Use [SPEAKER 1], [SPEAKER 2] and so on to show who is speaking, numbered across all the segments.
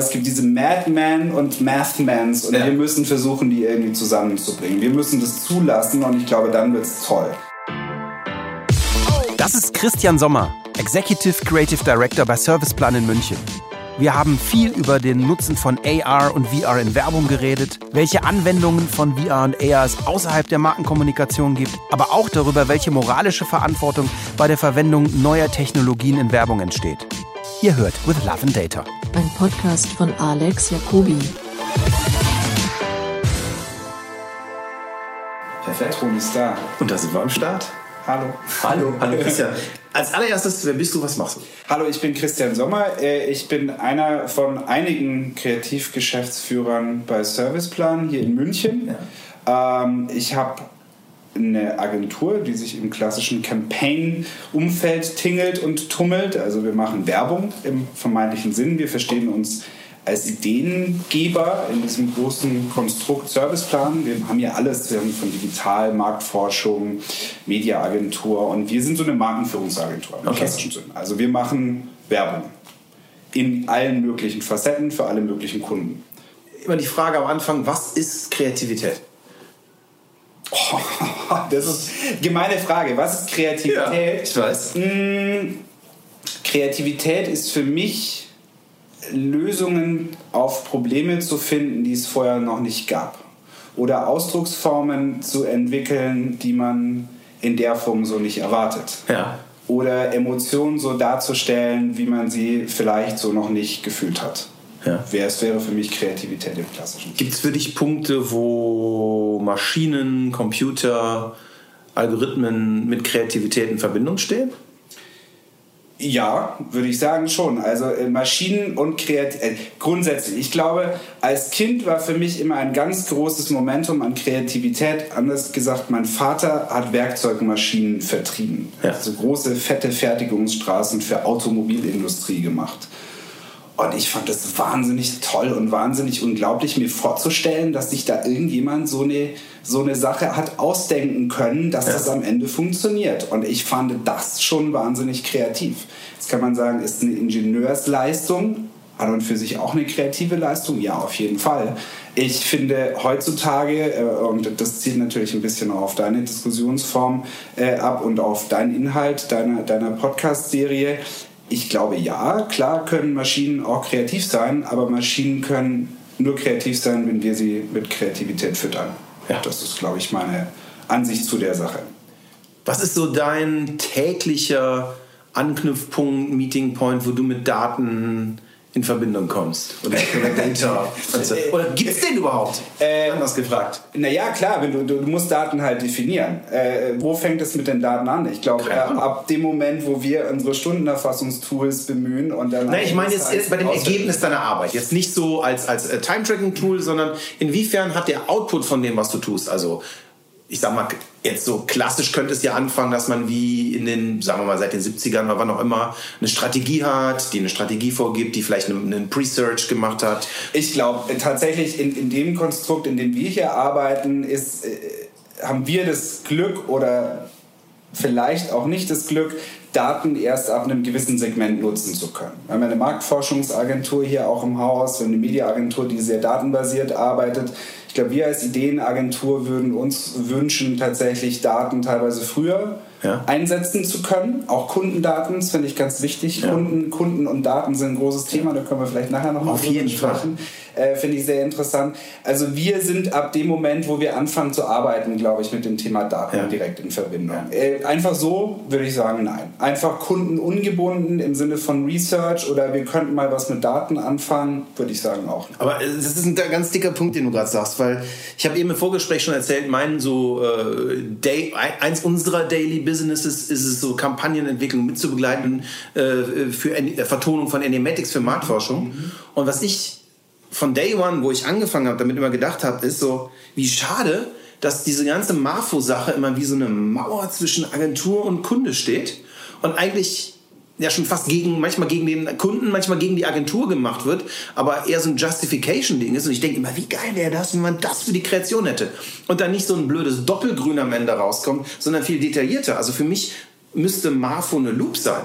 [SPEAKER 1] Es gibt diese Madmen und Mathmans und
[SPEAKER 2] Ja.
[SPEAKER 1] wir müssen versuchen, die irgendwie zusammenzubringen. Wir müssen das zulassen und ich glaube, dann wird es toll.
[SPEAKER 3] Das ist Christian Sommer, Executive Creative Director bei Serviceplan in München. Wir haben viel über den Nutzen von AR und VR in Werbung geredet, welche Anwendungen von VR und AR es außerhalb der Markenkommunikation gibt, aber auch darüber, welche moralische Verantwortung bei der Verwendung neuer Technologien in Werbung entsteht. Ihr hört With Love and Data.
[SPEAKER 4] Ein Podcast von Alex Jacobi.
[SPEAKER 1] Perfekt, Roni ist da.
[SPEAKER 2] Und da sind wir am Start.
[SPEAKER 1] Hallo.
[SPEAKER 2] Hallo, hallo Christian. Als allererstes, wer bist du, was machst du?
[SPEAKER 1] Hallo, ich bin Christian Sommer. Äh, Ich bin einer von einigen Kreativgeschäftsführern bei Serviceplan hier in München. Ähm, Ich habe eine Agentur, die sich im klassischen Campaign-Umfeld tingelt und tummelt. Also wir machen Werbung im vermeintlichen Sinn. Wir verstehen uns als Ideengeber in diesem großen Konstrukt Serviceplan. Wir haben ja alles. Wir haben von Digital, Marktforschung, Mediaagentur und wir sind so eine Markenführungsagentur im
[SPEAKER 2] Okay.
[SPEAKER 1] klassischen Sinn. Also wir machen Werbung in allen möglichen Facetten für alle möglichen Kunden.
[SPEAKER 2] Immer die Frage am Anfang, was ist Kreativität?
[SPEAKER 1] Das ist eine gemeine Frage. Was ist Kreativität?
[SPEAKER 2] ich weiß.
[SPEAKER 1] Kreativität ist für mich Lösungen auf Probleme zu finden, die es vorher noch nicht gab. Oder Ausdrucksformen zu entwickeln, die man in der Form so nicht erwartet.
[SPEAKER 2] Ja.
[SPEAKER 1] Oder Emotionen so darzustellen, wie man sie vielleicht so noch nicht gefühlt hat.
[SPEAKER 2] Ja.
[SPEAKER 1] Wer- Es wäre für mich Kreativität im klassischen.
[SPEAKER 2] Gibt es für dich Punkte, wo Maschinen, Computer, Algorithmen mit Kreativität in Verbindung stehen?
[SPEAKER 1] Ja, würde ich sagen schon. Also äh, Maschinen und Kreativität. Äh, grundsätzlich, ich glaube, als Kind war für mich immer ein ganz großes Momentum an Kreativität. Anders gesagt, mein Vater hat Werkzeugmaschinen vertrieben.
[SPEAKER 2] Ja.
[SPEAKER 1] Also große, fette Fertigungsstraßen für Automobilindustrie gemacht. Und ich fand das wahnsinnig toll und wahnsinnig unglaublich, mir vorzustellen, dass sich da irgendjemand so eine, so eine Sache hat ausdenken können, dass das am Ende funktioniert. Und ich fand das schon wahnsinnig kreativ. Jetzt kann man sagen, ist eine Ingenieursleistung, an und für sich auch eine kreative Leistung? Ja, auf jeden Fall. Ich finde heutzutage, äh, und das zielt natürlich ein bisschen auf deine Diskussionsform äh, ab und auf deinen Inhalt deiner, deiner Podcast-Serie, ich glaube ja, klar können Maschinen auch kreativ sein, aber Maschinen können nur kreativ sein, wenn wir sie mit Kreativität füttern.
[SPEAKER 2] Ja.
[SPEAKER 1] Das ist, glaube ich, meine Ansicht zu der Sache.
[SPEAKER 2] Was ist so dein täglicher Anknüpfpunkt, Meeting Point, wo du mit Daten in Verbindung kommst? Oder, oder Data? Also, oder gibt es den überhaupt?
[SPEAKER 1] Äh,
[SPEAKER 2] Anders gefragt.
[SPEAKER 1] Naja, klar, wenn du, du, musst Daten halt definieren. Äh, wo fängt es mit den Daten an? Ich glaube, äh, ab dem Moment, wo wir unsere Stundenerfassungstools bemühen und dann.
[SPEAKER 2] Nein, ich meine jetzt, jetzt bei dem Ergebnis deiner Arbeit. Jetzt nicht so als, als äh, Time-Tracking-Tool, sondern inwiefern hat der Output von dem, was du tust? Also, ich sag mal, jetzt so klassisch könnte es ja anfangen, dass man wie in den, sagen wir mal, seit den 70ern oder wann auch immer, eine Strategie hat, die eine Strategie vorgibt, die vielleicht einen, Pre-Search gemacht hat.
[SPEAKER 1] Ich glaube, tatsächlich in, in dem Konstrukt, in dem wir hier arbeiten, ist, äh, haben wir das Glück oder vielleicht auch nicht das Glück, Daten erst ab einem gewissen Segment nutzen zu können. Wir haben eine Marktforschungsagentur hier auch im Haus, wir haben eine Mediaagentur, die sehr datenbasiert arbeitet. Ich glaube, wir als Ideenagentur würden uns wünschen, tatsächlich Daten teilweise früher
[SPEAKER 2] Ja.
[SPEAKER 1] einsetzen zu können. Auch Kundendaten, das finde ich ganz wichtig.
[SPEAKER 2] Ja.
[SPEAKER 1] Kunden, Kunden und Daten sind ein großes Thema, da können wir vielleicht nachher noch mal
[SPEAKER 2] Auf
[SPEAKER 1] drüber
[SPEAKER 2] jeden Fall.
[SPEAKER 1] sprechen. Äh, Finde ich sehr interessant. Also wir sind ab dem Moment, wo wir anfangen zu arbeiten, glaube ich, mit dem Thema Daten
[SPEAKER 2] Ja.
[SPEAKER 1] direkt in Verbindung. Äh, einfach so würde ich sagen, nein. Einfach kundenungebunden im Sinne von Research oder wir könnten mal was mit Daten anfangen, würde ich sagen auch. nicht.
[SPEAKER 2] Aber äh, das ist ein ganz dicker Punkt, den du gerade sagst, weil ich habe eben im Vorgespräch schon erzählt, mein so äh, Day, eins unserer Daily Businesses ist es so Kampagnenentwicklung mitzubegleiten äh, für äh, Vertonung von Animatics für Marktforschung. Und was ich von Day One, wo ich angefangen habe, damit immer gedacht habe, ist so, wie schade, dass diese ganze Marfo-Sache immer wie so eine Mauer zwischen Agentur und Kunde steht und eigentlich ja schon fast gegen, manchmal gegen den Kunden, manchmal gegen die Agentur gemacht wird, aber eher so ein Justification-Ding ist. Und ich denke immer, wie geil wäre das, wenn man das für die Kreation hätte. Und dann nicht so ein blödes Doppelgrün am Ende rauskommt, sondern viel detaillierter. Also für mich müsste Marfo eine Loop sein.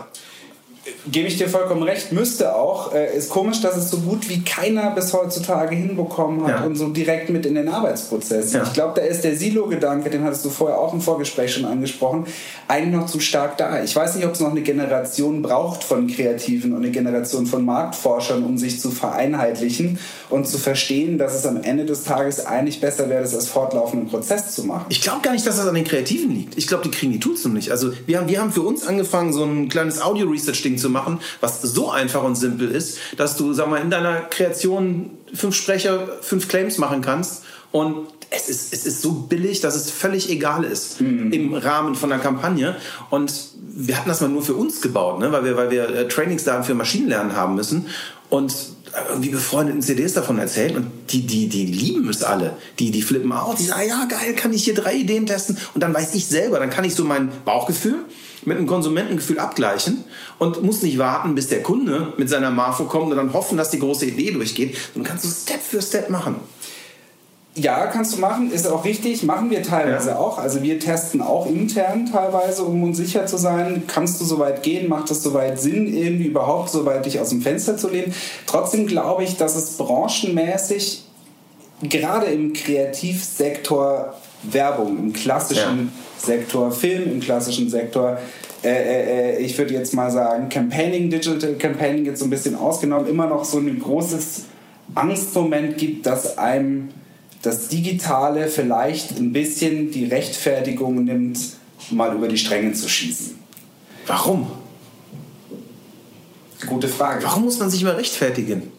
[SPEAKER 1] Gebe ich dir vollkommen recht, müsste auch. Äh, ist komisch, dass es so gut wie keiner bis heutzutage hinbekommen hat
[SPEAKER 2] Ja.
[SPEAKER 1] und so direkt mit in den Arbeitsprozess.
[SPEAKER 2] Ja.
[SPEAKER 1] Ich glaube, da ist der Silo-Gedanke, den hattest du vorher auch im Vorgespräch schon angesprochen, eigentlich noch zu stark da. Ich weiß nicht, ob es noch eine Generation braucht von Kreativen und eine Generation von Marktforschern, um sich zu vereinheitlichen und zu verstehen, dass es am Ende des Tages eigentlich besser wäre, das als fortlaufenden Prozess zu machen.
[SPEAKER 2] Ich glaube gar nicht, dass das an den Kreativen liegt. Ich glaube, die kriegen die Tools noch nicht. Also wir haben, wir haben für uns angefangen, so ein kleines Audio-Research-Ding zu machen, was so einfach und simpel ist, dass du, sag mal, in deiner Kreation fünf Sprecher, fünf Claims machen kannst und es ist, es ist so billig, dass es völlig egal ist im Rahmen von einer Kampagne. Und wir hatten das mal nur für uns gebaut, ne? weil wir, weil wir äh, Trainingsdaten für Maschinenlernen haben müssen. Und irgendwie befreundeten CDs davon erzählt und die, die, die lieben es alle. Die, die flippen aus, die sagen, ja geil, kann ich hier drei Ideen testen und dann weiß ich selber, dann kann ich so mein Bauchgefühl mit einem Konsumentengefühl abgleichen und muss nicht warten, bis der Kunde mit seiner Marfo kommt und dann hoffen, dass die große Idee durchgeht, sondern kannst du Step für Step machen.
[SPEAKER 1] Ja, kannst du machen, ist auch richtig, machen wir teilweise
[SPEAKER 2] Ja.
[SPEAKER 1] auch. Also wir testen auch intern teilweise, um uns sicher zu sein, kannst du so weit gehen, macht es soweit Sinn, irgendwie überhaupt so weit dich aus dem Fenster zu lehnen. Trotzdem glaube ich, dass es branchenmäßig gerade im Kreativsektor Werbung, im klassischen Sektor Film, im klassischen Sektor, äh, äh, äh, ich würde jetzt mal sagen, Campaigning, Digital Campaigning jetzt so ein bisschen ausgenommen, immer noch so ein großes Angstmoment gibt, dass einem das Digitale vielleicht ein bisschen die Rechtfertigung nimmt, mal über die Stränge zu schießen.
[SPEAKER 2] Warum?
[SPEAKER 1] Gute Frage.
[SPEAKER 2] Warum muss man sich immer rechtfertigen?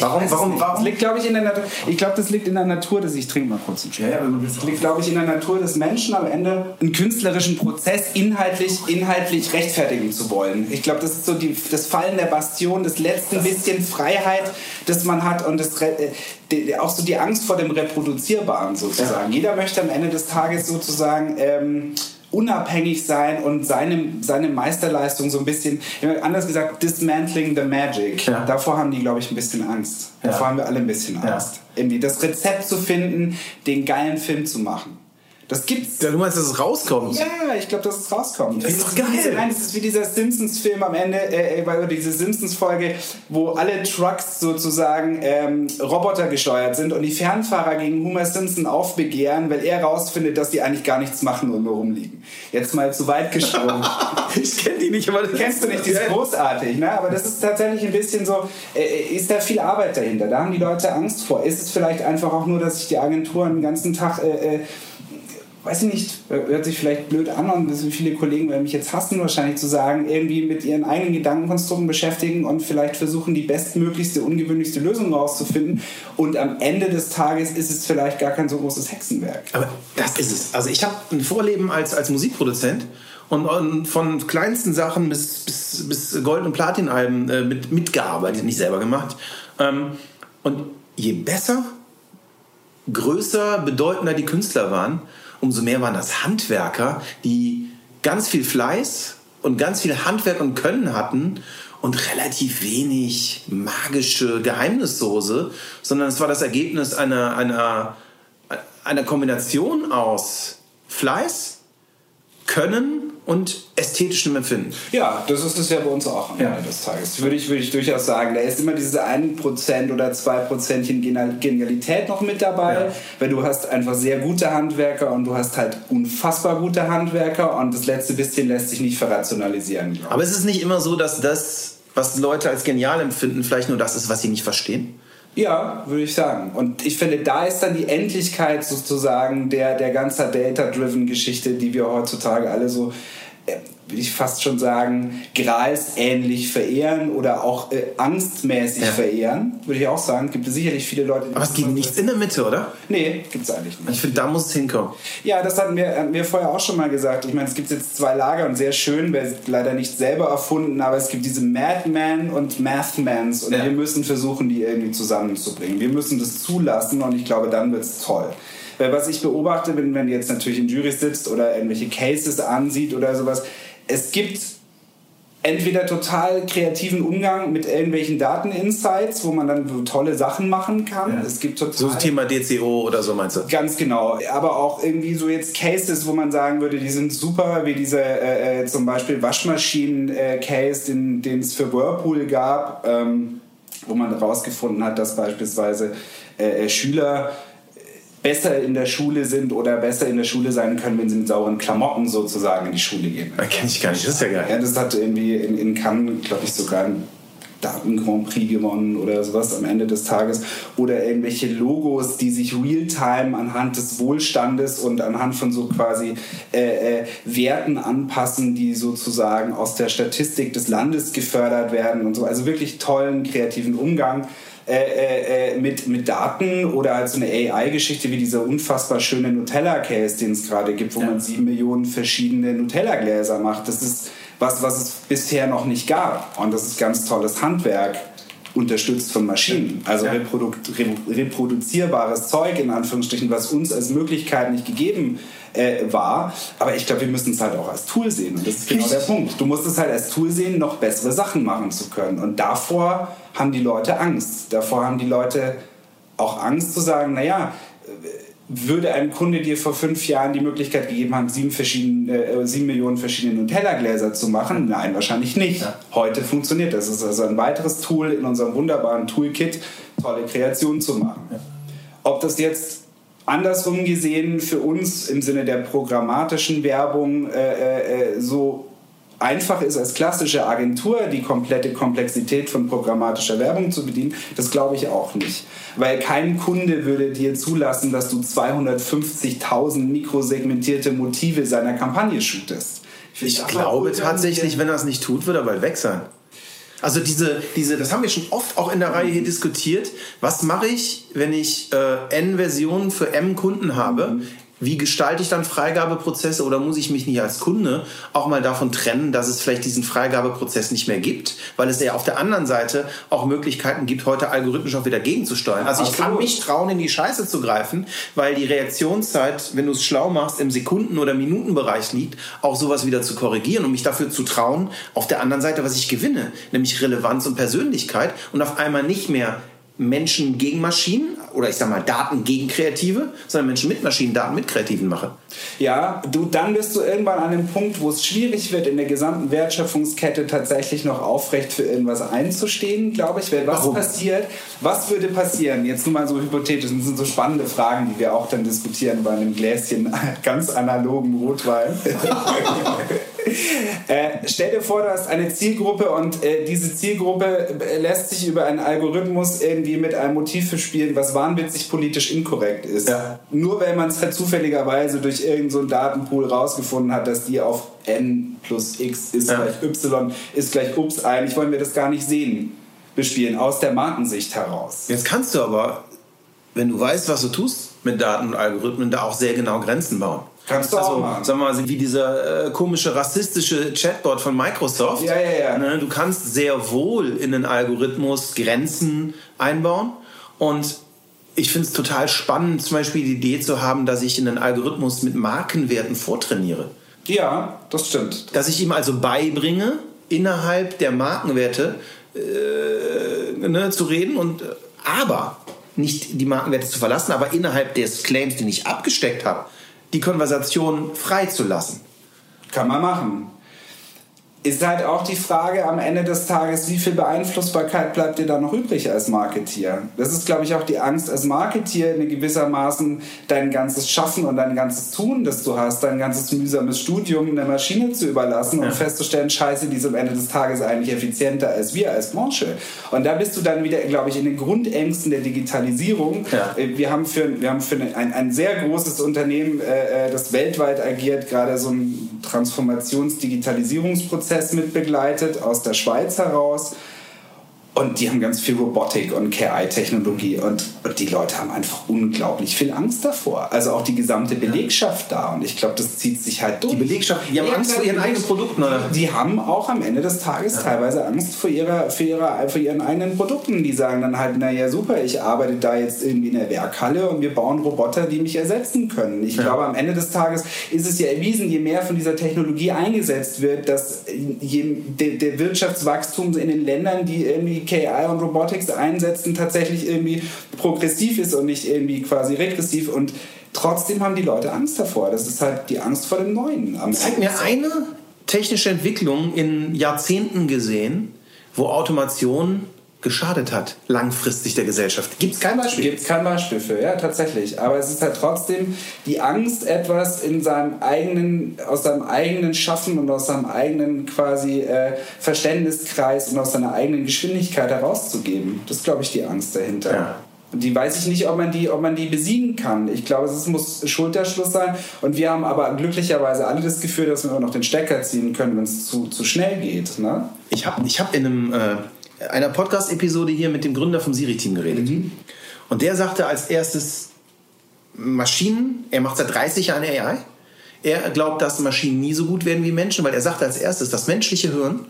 [SPEAKER 2] Warum, warum.
[SPEAKER 1] Das
[SPEAKER 2] warum?
[SPEAKER 1] liegt, glaube ich, in der Natur. Ich glaube, das liegt in der Natur, dass ich trinke mal kurz einen Schluck.
[SPEAKER 2] Ja, ja.
[SPEAKER 1] Das liegt, glaube ich, in der Natur des Menschen am Ende einen künstlerischen Prozess inhaltlich, inhaltlich rechtfertigen zu wollen. Ich glaube, das ist so die, das Fallen der Bastion, das letzte bisschen Freiheit, das man hat und das, äh, auch so die Angst vor dem Reproduzierbaren sozusagen. Jeder möchte am Ende des Tages sozusagen ähm, unabhängig sein und seine, seine Meisterleistung so ein bisschen, anders gesagt, dismantling the magic.
[SPEAKER 2] Ja.
[SPEAKER 1] Davor haben die, glaube ich, ein bisschen Angst.
[SPEAKER 2] Ja.
[SPEAKER 1] Davor haben wir alle ein bisschen
[SPEAKER 2] Ja.
[SPEAKER 1] Angst. Irgendwie das Rezept zu finden, den geilen Film zu machen. Das gibt's.
[SPEAKER 2] Ja, du meinst, dass es rauskommt?
[SPEAKER 1] Ja, ich glaube, dass es rauskommt.
[SPEAKER 2] Das ist doch geil.
[SPEAKER 1] Diese, nein, das ist wie dieser Simpsons-Film am Ende, äh, äh, oder diese Simpsons-Folge, wo alle Trucks sozusagen ähm, Roboter gesteuert sind und die Fernfahrer gegen Homer Simpson aufbegehren, weil er rausfindet, dass die eigentlich gar nichts machen und nur rumliegen. Jetzt mal zu weit gesprungen.
[SPEAKER 2] Ich kenne die nicht, aber das
[SPEAKER 1] Kennst du nicht, die ist großartig, ne? aber das ist tatsächlich ein bisschen so, äh, ist da viel Arbeit dahinter, da haben die Leute Angst vor. Ist es vielleicht einfach auch nur, dass sich die Agenturen den ganzen Tag, äh, äh, weiß ich nicht, hört sich vielleicht blöd an und viele Kollegen werden mich jetzt hassen wahrscheinlich zu sagen, irgendwie mit ihren eigenen Gedankenkonstrukten beschäftigen und vielleicht versuchen, die bestmöglichste, ungewöhnlichste Lösung rauszufinden und am Ende des Tages ist es vielleicht gar kein so großes Hexenwerk.
[SPEAKER 2] Aber das ist es. Also ich habe ein Vorleben als, als Musikproduzent und, und von kleinsten Sachen bis, bis, bis Gold- und Platin-Alben äh, mit, mitgearbeitet, nicht selber gemacht. Ähm, und je besser, größer, bedeutender die Künstler waren, umso mehr waren das Handwerker, die ganz viel Fleiß und ganz viel Handwerk und Können hatten und relativ wenig magische Geheimnissoße, sondern es war das Ergebnis einer, einer, einer Kombination aus Fleiß, Können und ästhetischem Empfinden.
[SPEAKER 1] Ja, das ist es ja bei uns auch am
[SPEAKER 2] Ja.
[SPEAKER 1] Ende des Tages. Würde ich, würde ich durchaus sagen. Da ist immer diese 1% oder 2% Genial- Genialität noch mit dabei,
[SPEAKER 2] Ja.
[SPEAKER 1] weil du hast einfach sehr gute Handwerker und du hast halt unfassbar gute Handwerker und das letzte bisschen lässt sich nicht verrationalisieren.
[SPEAKER 2] Aber es ist nicht immer so, dass das, was Leute als genial empfinden, vielleicht nur das ist, was sie nicht verstehen.
[SPEAKER 1] Ja, würde ich sagen. Und ich finde, da ist dann die Endlichkeit sozusagen der, der ganzen Data-Driven-Geschichte, die wir heutzutage alle so, würde ich fast schon sagen, gralsähnlich verehren oder auch äh, angstmäßig
[SPEAKER 2] Ja.
[SPEAKER 1] verehren. Würde ich auch sagen. Gibt es sicherlich viele Leute, die
[SPEAKER 2] Aber es gibt nichts in der Mitte, oder?
[SPEAKER 1] Nee, gibt es eigentlich nicht.
[SPEAKER 2] Ich finde, da muss es hinkommen.
[SPEAKER 1] Ja, das hatten wir, hatten wir vorher auch schon mal gesagt. Ich meine, es gibt jetzt zwei Lager und sehr schön, wer leider nicht selber erfunden, aber es gibt diese Madmen und Mathmans und
[SPEAKER 2] Ja.
[SPEAKER 1] wir müssen versuchen, die irgendwie zusammenzubringen. Wir müssen das zulassen und ich glaube, dann wird es toll. Weil was ich beobachte, wenn man jetzt natürlich in Jury sitzt oder irgendwelche Cases ansieht oder sowas, es gibt entweder total kreativen Umgang mit irgendwelchen Dateninsights, wo man dann tolle Sachen machen kann.
[SPEAKER 2] Ja.
[SPEAKER 1] Es gibt total
[SPEAKER 2] so Thema DCO oder so meinst du?
[SPEAKER 1] Ganz genau. Aber auch irgendwie so jetzt Cases, wo man sagen würde, die sind super, wie dieser äh, äh, zum Beispiel Waschmaschinen-Case, äh, den, den es für Whirlpool gab, ähm, wo man herausgefunden hat, dass beispielsweise äh, äh Schüler besser in der Schule sind oder besser in der Schule sein können, wenn sie mit sauren Klamotten sozusagen in die Schule gehen.
[SPEAKER 2] Das kenne ich gar nicht, das ist ja geil.
[SPEAKER 1] Ja, das hat irgendwie in, in Cannes, glaube ich, sogar ein Daten-Grand Prix gewonnen oder sowas am Ende des Tages. Oder irgendwelche Logos, die sich real-time anhand des Wohlstandes und anhand von so quasi äh, äh, Werten anpassen, die sozusagen aus der Statistik des Landes gefördert werden und so. Also wirklich tollen, kreativen Umgang. Äh, äh, äh, mit, mit Daten oder halt so eine AI-Geschichte wie dieser unfassbar schöne Nutella-Case, den es gerade gibt, wo ja. man sieben Millionen verschiedene Nutella-Gläser macht. Das ist was, was es bisher noch nicht gab. Und das ist ganz tolles Handwerk unterstützt von Maschinen. Also ja. reprodu reproduzierbares Zeug in Anführungsstrichen, was uns als Möglichkeit nicht gegeben äh, war. Aber ich glaube, wir müssen es halt auch als Tool sehen. Und das ist genau der Punkt. Du musst es halt als Tool sehen, noch bessere Sachen machen zu können. Und davor haben die Leute Angst. Davor haben die Leute auch Angst zu sagen, naja, würde ein Kunde dir vor fünf Jahren die Möglichkeit gegeben haben, sieben, verschiedene, äh, sieben Millionen verschiedene Nutella-Gläser zu machen? Nein, wahrscheinlich nicht. Ja. Heute funktioniert das. Es ist also ein weiteres Tool in unserem wunderbaren Toolkit, tolle Kreationen zu machen. Ja. Ob das jetzt andersrum gesehen für uns im Sinne der programmatischen Werbung äh, äh, äh so einfach ist als klassische Agentur die komplette Komplexität von programmatischer Werbung zu bedienen, das glaube ich auch nicht. Weil kein Kunde würde dir zulassen, dass du 250.000 mikrosegmentierte Motive seiner Kampagne shootest.
[SPEAKER 2] Ich, ich glaube tatsächlich, wenn er es nicht tut, wird er bald weg sein. Also diese, diese, das haben wir schon oft auch in der Reihe hier diskutiert. Was mache ich, wenn ich äh, N-Versionen für M-Kunden habe? Wie gestalte ich dann Freigabeprozesse oder muss ich mich nicht als Kunde auch mal davon trennen, dass es vielleicht diesen Freigabeprozess nicht mehr gibt, weil es ja auf der anderen Seite auch Möglichkeiten gibt, heute algorithmisch auch wieder gegenzusteuern. Also ich kann mich trauen, in die Scheiße zu greifen, weil die Reaktionszeit, wenn du es schlau machst, im Sekunden- oder Minutenbereich liegt, auch sowas wieder zu korrigieren und mich dafür zu trauen, auf der anderen Seite, was ich gewinne, nämlich Relevanz und Persönlichkeit und auf einmal nicht mehr Menschen gegen Maschinen oder ich sag mal Daten gegen Kreative, sondern Menschen mit Maschinen, Daten mit Kreativen mache.
[SPEAKER 1] Ja, du, dann bist du irgendwann an dem Punkt, wo es schwierig wird, in der gesamten Wertschöpfungskette tatsächlich noch aufrecht für irgendwas einzustehen, glaube ich. Weil was Warum? passiert, was würde passieren? Jetzt nur mal so hypothetisch, das sind so spannende Fragen, die wir auch dann diskutieren bei einem Gläschen ganz analogen Rotwein. äh, stell dir vor, du hast eine Zielgruppe und äh, diese Zielgruppe lässt sich über einen Algorithmus irgendwie mit einem Motiv bespielen, was wahnwitzig politisch inkorrekt ist. Ja. Nur weil man es halt zufälligerweise durch irgendeinen so Datenpool rausgefunden hat, dass die auf n plus x ist ja. gleich y ist gleich ups eigentlich wollen wir das gar nicht sehen bespielen, aus der Markensicht heraus.
[SPEAKER 2] Jetzt kannst du aber, wenn du weißt, was du tust mit Daten und Algorithmen, da auch sehr genau Grenzen bauen.
[SPEAKER 1] Kannst du
[SPEAKER 2] also,
[SPEAKER 1] auch machen.
[SPEAKER 2] Sagen wir mal, wie dieser äh, komische rassistische Chatbot von Microsoft.
[SPEAKER 1] Ja, ja, ja.
[SPEAKER 2] Ne, du kannst sehr wohl in den Algorithmus Grenzen einbauen und ich finde es total spannend, zum Beispiel die Idee zu haben, dass ich in den Algorithmus mit Markenwerten vortrainiere.
[SPEAKER 1] Ja, das stimmt.
[SPEAKER 2] Dass ich ihm also beibringe, innerhalb der Markenwerte äh, ne, zu reden und aber nicht die Markenwerte zu verlassen, aber innerhalb des Claims, den ich abgesteckt habe, die Konversation freizulassen.
[SPEAKER 1] Kann man machen ist halt auch die Frage am Ende des Tages, wie viel Beeinflussbarkeit bleibt dir da noch übrig als Marketier? Das ist, glaube ich, auch die Angst als Marketier in gewissermaßen dein ganzes Schaffen und dein ganzes Tun, das du hast, dein ganzes mühsames Studium der Maschine zu überlassen ja. und festzustellen, scheiße, die ist am Ende des Tages eigentlich effizienter als wir als Branche. Und da bist du dann wieder, glaube ich, in den Grundängsten der Digitalisierung. Ja. Äh, wir haben für, wir haben für ein, ein sehr großes Unternehmen, äh, äh, das weltweit agiert, gerade so ein Transformations-Digitalisierungsprozess Prozess mit begleitet, aus der Schweiz heraus. Und die haben ganz viel Robotik und KI-Technologie und, und, die Leute haben einfach unglaublich viel Angst davor. Also auch die gesamte Belegschaft da. Und ich glaube, das zieht sich halt durch.
[SPEAKER 2] Die Belegschaft, die haben Angst vor ihren eigenen Produkten, oder?
[SPEAKER 1] Die haben auch am Ende des Tages ja. teilweise Angst vor, ihrer, vor, ihrer, vor ihren eigenen Produkten. Die sagen dann halt, naja, super, ich arbeite da jetzt irgendwie in der Werkhalle und wir bauen Roboter, die mich ersetzen können. Ich ja. glaube, am Ende des Tages ist es ja erwiesen, je mehr von dieser Technologie eingesetzt wird, dass je, der, der Wirtschaftswachstum in den Ländern, die irgendwie KI und Robotics einsetzen, tatsächlich irgendwie progressiv ist und nicht irgendwie quasi regressiv. Und trotzdem haben die Leute Angst davor. Das ist halt die Angst vor dem Neuen.
[SPEAKER 2] Zeig mir eine technische Entwicklung in Jahrzehnten gesehen, wo Automation geschadet hat, langfristig der Gesellschaft. Gibt es kein Beispiel?
[SPEAKER 1] Gibt es kein Beispiel für, ja, tatsächlich. Aber es ist halt trotzdem die Angst, etwas in seinem eigenen, aus seinem eigenen Schaffen und aus seinem eigenen quasi äh, Verständniskreis und aus seiner eigenen Geschwindigkeit herauszugeben. Das ist, glaube ich, die Angst dahinter. Ja. Die weiß ich nicht, ob man die, ob man die besiegen kann. Ich glaube, es muss Schulterschluss sein. Und wir haben aber glücklicherweise alle das Gefühl, dass wir immer noch den Stecker ziehen können, wenn es zu, zu schnell geht. Ne?
[SPEAKER 2] Ich habe ich hab in einem äh, einer Podcast-Episode hier mit dem Gründer vom Siri-Team geredet. Mhm. Und der sagte als erstes, Maschinen, er macht seit 30 Jahren AI. Er glaubt, dass Maschinen nie so gut werden wie Menschen, weil er sagte als erstes, das menschliche Hirn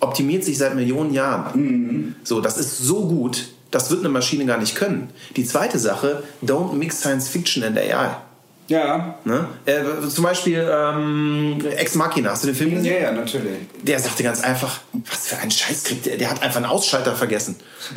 [SPEAKER 2] optimiert sich seit Millionen Jahren. Mhm. So, das ist so gut, das wird eine Maschine gar nicht können. Die zweite Sache, don't mix Science Fiction and AI.
[SPEAKER 1] Ja.
[SPEAKER 2] Ne? Äh, zum Beispiel ähm, Ex Machina, hast du den Film
[SPEAKER 1] gesehen? Ja, ja, natürlich.
[SPEAKER 2] Der sagte ganz einfach, was für ein Scheiß kriegt der, der hat einfach einen Ausschalter vergessen.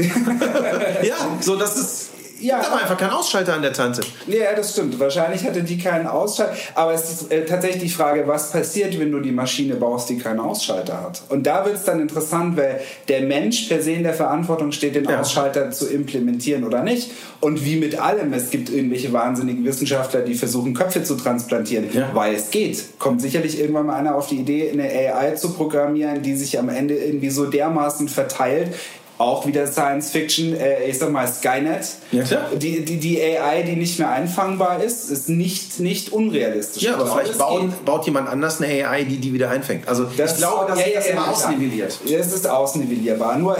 [SPEAKER 2] ja, so das ist ja. Da war einfach kein Ausschalter an der Tante.
[SPEAKER 1] Ja, das stimmt. Wahrscheinlich hatte die keinen Ausschalter. Aber es ist äh, tatsächlich die Frage, was passiert, wenn du die Maschine baust, die keinen Ausschalter hat. Und da wird es dann interessant, weil der Mensch per se in der Verantwortung steht, den ja. Ausschalter zu implementieren oder nicht. Und wie mit allem, es gibt irgendwelche wahnsinnigen Wissenschaftler, die versuchen, Köpfe zu transplantieren, ja. weil es geht. Kommt sicherlich irgendwann mal einer auf die Idee, eine AI zu programmieren, die sich am Ende irgendwie so dermaßen verteilt, auch wieder Science Fiction, äh, ich sag mal Skynet.
[SPEAKER 2] Ja, klar.
[SPEAKER 1] Die, die, die AI, die nicht mehr einfangbar ist, ist nicht, nicht unrealistisch.
[SPEAKER 2] Ja, aber vielleicht bauen, baut jemand anders eine AI, die die wieder einfängt. Also
[SPEAKER 1] das,
[SPEAKER 2] ich glaube,
[SPEAKER 1] dass ja, das ja, immer ausnivelliert. Das ist ausnivellierbar. Nur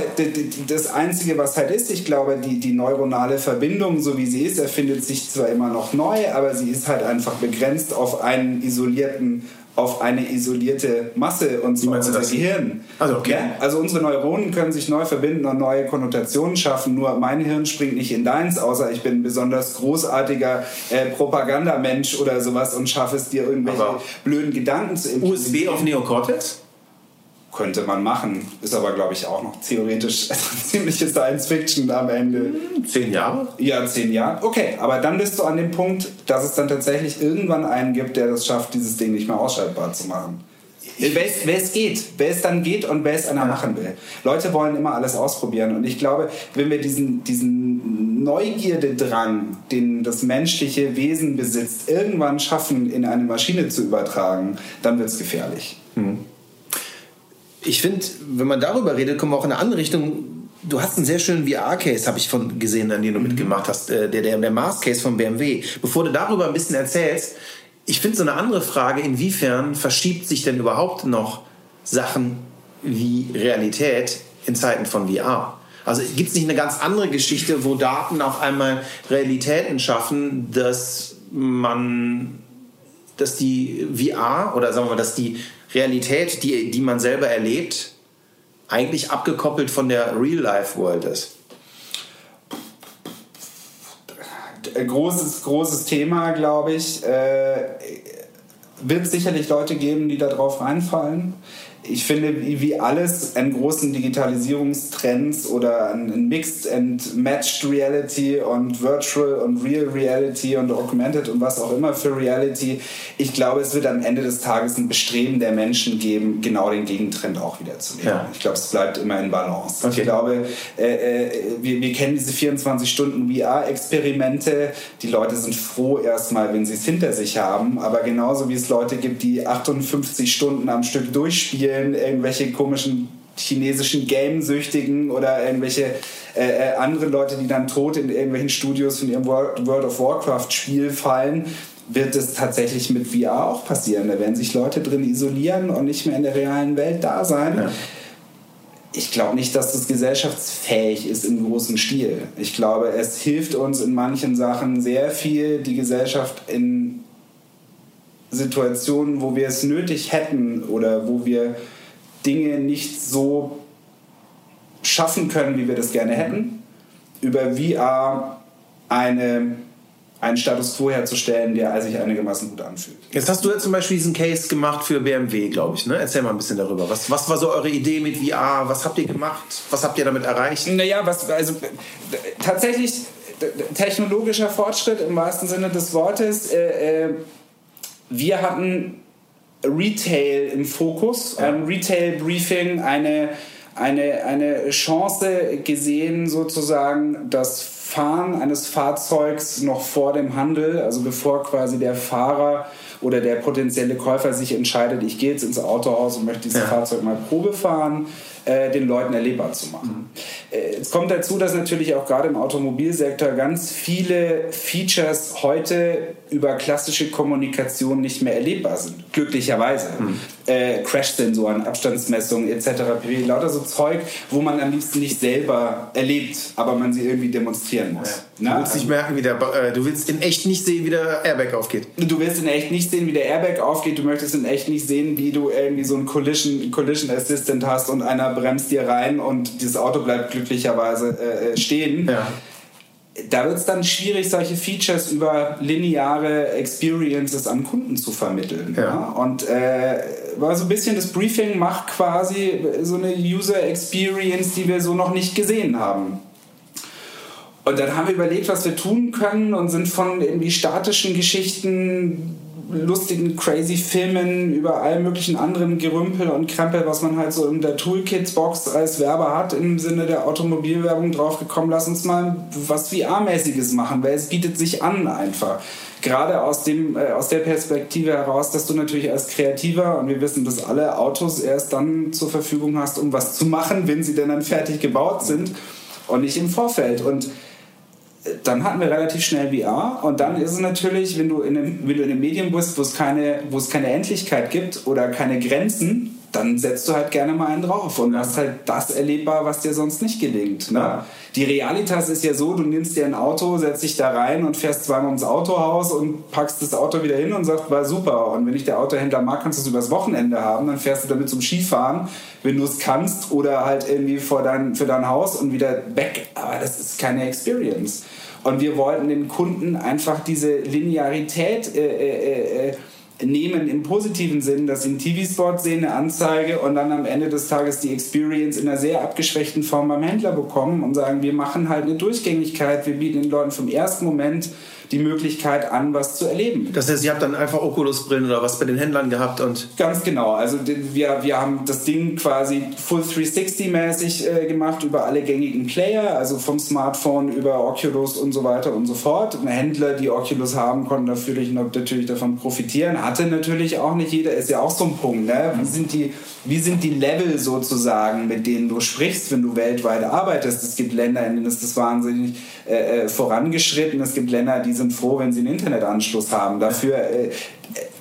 [SPEAKER 1] das Einzige, was halt ist, ich glaube, die, die neuronale Verbindung, so wie sie ist, erfindet sich zwar immer noch neu, aber sie ist halt einfach begrenzt auf einen isolierten auf eine isolierte Masse und zwar unser Gehirn.
[SPEAKER 2] Also, okay. Ja?
[SPEAKER 1] also unsere Neuronen können sich neu verbinden und neue Konnotationen schaffen, nur mein Hirn springt nicht in deins, außer ich bin ein besonders großartiger äh, Propagandamensch oder sowas und schaffe es dir irgendwelche Aber blöden Gedanken zu
[SPEAKER 2] USB auf Neocortex?
[SPEAKER 1] Könnte man machen. Ist aber, glaube ich, auch noch theoretisch ziemliche Science Fiction am Ende.
[SPEAKER 2] Hm, zehn Jahre?
[SPEAKER 1] Ja, zehn Jahre. Okay, aber dann bist du an dem Punkt, dass es dann tatsächlich irgendwann einen gibt, der das schafft, dieses Ding nicht mehr ausschaltbar zu machen. Wer es geht, wer es dann geht und wer es einer machen will. Leute wollen immer alles ausprobieren und ich glaube, wenn wir diesen, diesen Neugierdedrang, den das menschliche Wesen besitzt, irgendwann schaffen, in eine Maschine zu übertragen, dann wird es gefährlich. Hm
[SPEAKER 2] ich finde, wenn man darüber redet, kommen wir auch in eine andere Richtung. Du hast einen sehr schönen VR-Case, habe ich von gesehen, an dem du mhm. mitgemacht hast, äh, der, der, der Mars-Case von BMW. Bevor du darüber ein bisschen erzählst, ich finde so eine andere Frage, inwiefern verschiebt sich denn überhaupt noch Sachen wie Realität in Zeiten von VR? Also gibt es nicht eine ganz andere Geschichte, wo Daten auf einmal Realitäten schaffen, dass man, dass die VR oder sagen wir mal, dass die Realität, die, die man selber erlebt, eigentlich abgekoppelt von der Real-Life-World ist?
[SPEAKER 1] Großes, großes Thema, glaube ich. Äh, wird sicherlich Leute geben, die darauf reinfallen ich finde, wie alles an großen Digitalisierungstrends oder an Mixed and Matched Reality und Virtual und Real Reality und Augmented und was auch immer für Reality, ich glaube, es wird am Ende des Tages ein Bestreben der Menschen geben, genau den Gegentrend auch wieder zu nehmen. Ja. Ich glaube, es bleibt immer in Balance. Okay. Ich glaube, äh, äh, wir, wir kennen diese 24 Stunden VR-Experimente. Die Leute sind froh erstmal, wenn sie es hinter sich haben, aber genauso wie es Leute gibt, die 58 Stunden am Stück durchspielen, spielen, irgendwelche komischen chinesischen Game-Süchtigen oder irgendwelche äh, äh, andere Leute, die dann tot in irgendwelchen Studios von ihrem World, World of Warcraft-Spiel fallen, wird es tatsächlich mit VR auch passieren. Da werden sich Leute drin isolieren und nicht mehr in der realen Welt da sein. Ja ich glaube nicht, dass das gesellschaftsfähig ist im großen Stil. Ich glaube, es hilft uns in manchen Sachen sehr viel, die Gesellschaft in Situationen, wo wir es nötig hätten oder wo wir Dinge nicht so schaffen können, wie wir das gerne hätten, über VR eine einen Status quo herzustellen, der sich einigermaßen gut anfühlt.
[SPEAKER 2] Jetzt hast du ja zum Beispiel diesen Case gemacht für BMW, glaube ich. Ne? Erzähl mal ein bisschen darüber. Was, was war so eure Idee mit VR? Was habt ihr gemacht? Was habt ihr damit erreicht?
[SPEAKER 1] Naja, was, also tatsächlich technologischer Fortschritt im wahrsten Sinne des Wortes. Äh, äh, wir hatten Retail im Fokus, ja. ein Retail-Briefing, eine, eine, eine Chance gesehen, sozusagen das Fahren eines Fahrzeugs noch vor dem Handel, also bevor quasi der Fahrer oder der potenzielle Käufer sich entscheidet, ich gehe jetzt ins Autohaus und möchte dieses ja. Fahrzeug mal Probe fahren, äh, den Leuten erlebbar zu machen. Mhm. Äh, es kommt dazu, dass natürlich auch gerade im Automobilsektor ganz viele Features heute über klassische Kommunikation nicht mehr erlebbar sind. Glücklicherweise. Mhm. Äh, Crash-Sensoren, Abstandsmessungen etc. pp. Lauter so Zeug, wo man am liebsten nicht selber erlebt, aber man sie irgendwie demonstrieren muss. Ja.
[SPEAKER 2] Na, du willst nicht merken, wie der, äh, du willst in echt nicht sehen, wie der Airbag aufgeht.
[SPEAKER 1] Du willst in echt nicht sehen, wie der Airbag aufgeht. Du möchtest in echt nicht sehen, wie du irgendwie so einen Collision, Collision Assistant hast und einer bremst dir rein und dieses Auto bleibt glücklicherweise äh, äh stehen. Ja da wird es dann schwierig, solche Features über lineare Experiences an Kunden zu vermitteln. Ja. ja? Und äh, war so ein bisschen das Briefing macht quasi so eine User Experience, die wir so noch nicht gesehen haben. Und dann haben wir überlegt, was wir tun können und sind von irgendwie statischen Geschichten lustigen, crazy Filmen, über all möglichen anderen Gerümpel und Krempel, was man halt so in der Toolkits-Box als Werber hat, im Sinne der Automobilwerbung draufgekommen, lass uns mal was VR-mäßiges machen, weil es bietet sich an einfach. Gerade aus, dem, äh, aus der Perspektive heraus, dass du natürlich als Kreativer, und wir wissen, dass alle Autos erst dann zur Verfügung hast, um was zu machen, wenn sie denn dann fertig gebaut sind und nicht im Vorfeld. Und dann hatten wir relativ schnell VR und dann ist es natürlich, wenn du in einem, wenn du in einem Medium bist, wo es keine, wo es keine Endlichkeit gibt oder keine Grenzen, dann setzt du halt gerne mal einen drauf und hast halt das erlebbar, was dir sonst nicht gelingt. Ne? Ja. Die Realitas ist ja so, du nimmst dir ein Auto, setzt dich da rein und fährst zweimal ums Autohaus und packst das Auto wieder hin und sagst, war super. Und wenn ich der Autohändler mag, kannst du es übers Wochenende haben, dann fährst du damit zum Skifahren, wenn du es kannst oder halt irgendwie vor dein, für dein Haus und wieder weg. Aber das ist keine Experience. Und wir wollten den Kunden einfach diese Linearität äh, äh, äh, nehmen im positiven Sinn, dass sie einen TV-Spot sehen, eine Anzeige und dann am Ende des Tages die Experience in einer sehr abgeschwächten Form beim Händler bekommen und sagen, wir machen halt eine Durchgängigkeit, wir bieten den Leuten vom ersten Moment die Möglichkeit an, was zu erleben.
[SPEAKER 2] Das heißt, ihr habt dann einfach Oculus-Brillen oder was bei den Händlern gehabt und.
[SPEAKER 1] Ganz genau. Also wir, wir haben das Ding quasi full 360-mäßig äh, gemacht über alle gängigen Player, also vom Smartphone über Oculus und so weiter und so fort. Händler, die Oculus haben, konnten natürlich, natürlich davon profitieren. Hatte natürlich auch nicht jeder, ist ja auch so ein Punkt. Ne? Wie, sind die, wie sind die Level sozusagen, mit denen du sprichst, wenn du weltweit arbeitest? Es gibt Länder, in denen ist das wahnsinnig äh, äh vorangeschritten. Es gibt Länder, die sind froh, wenn sie einen Internetanschluss haben. Dafür äh,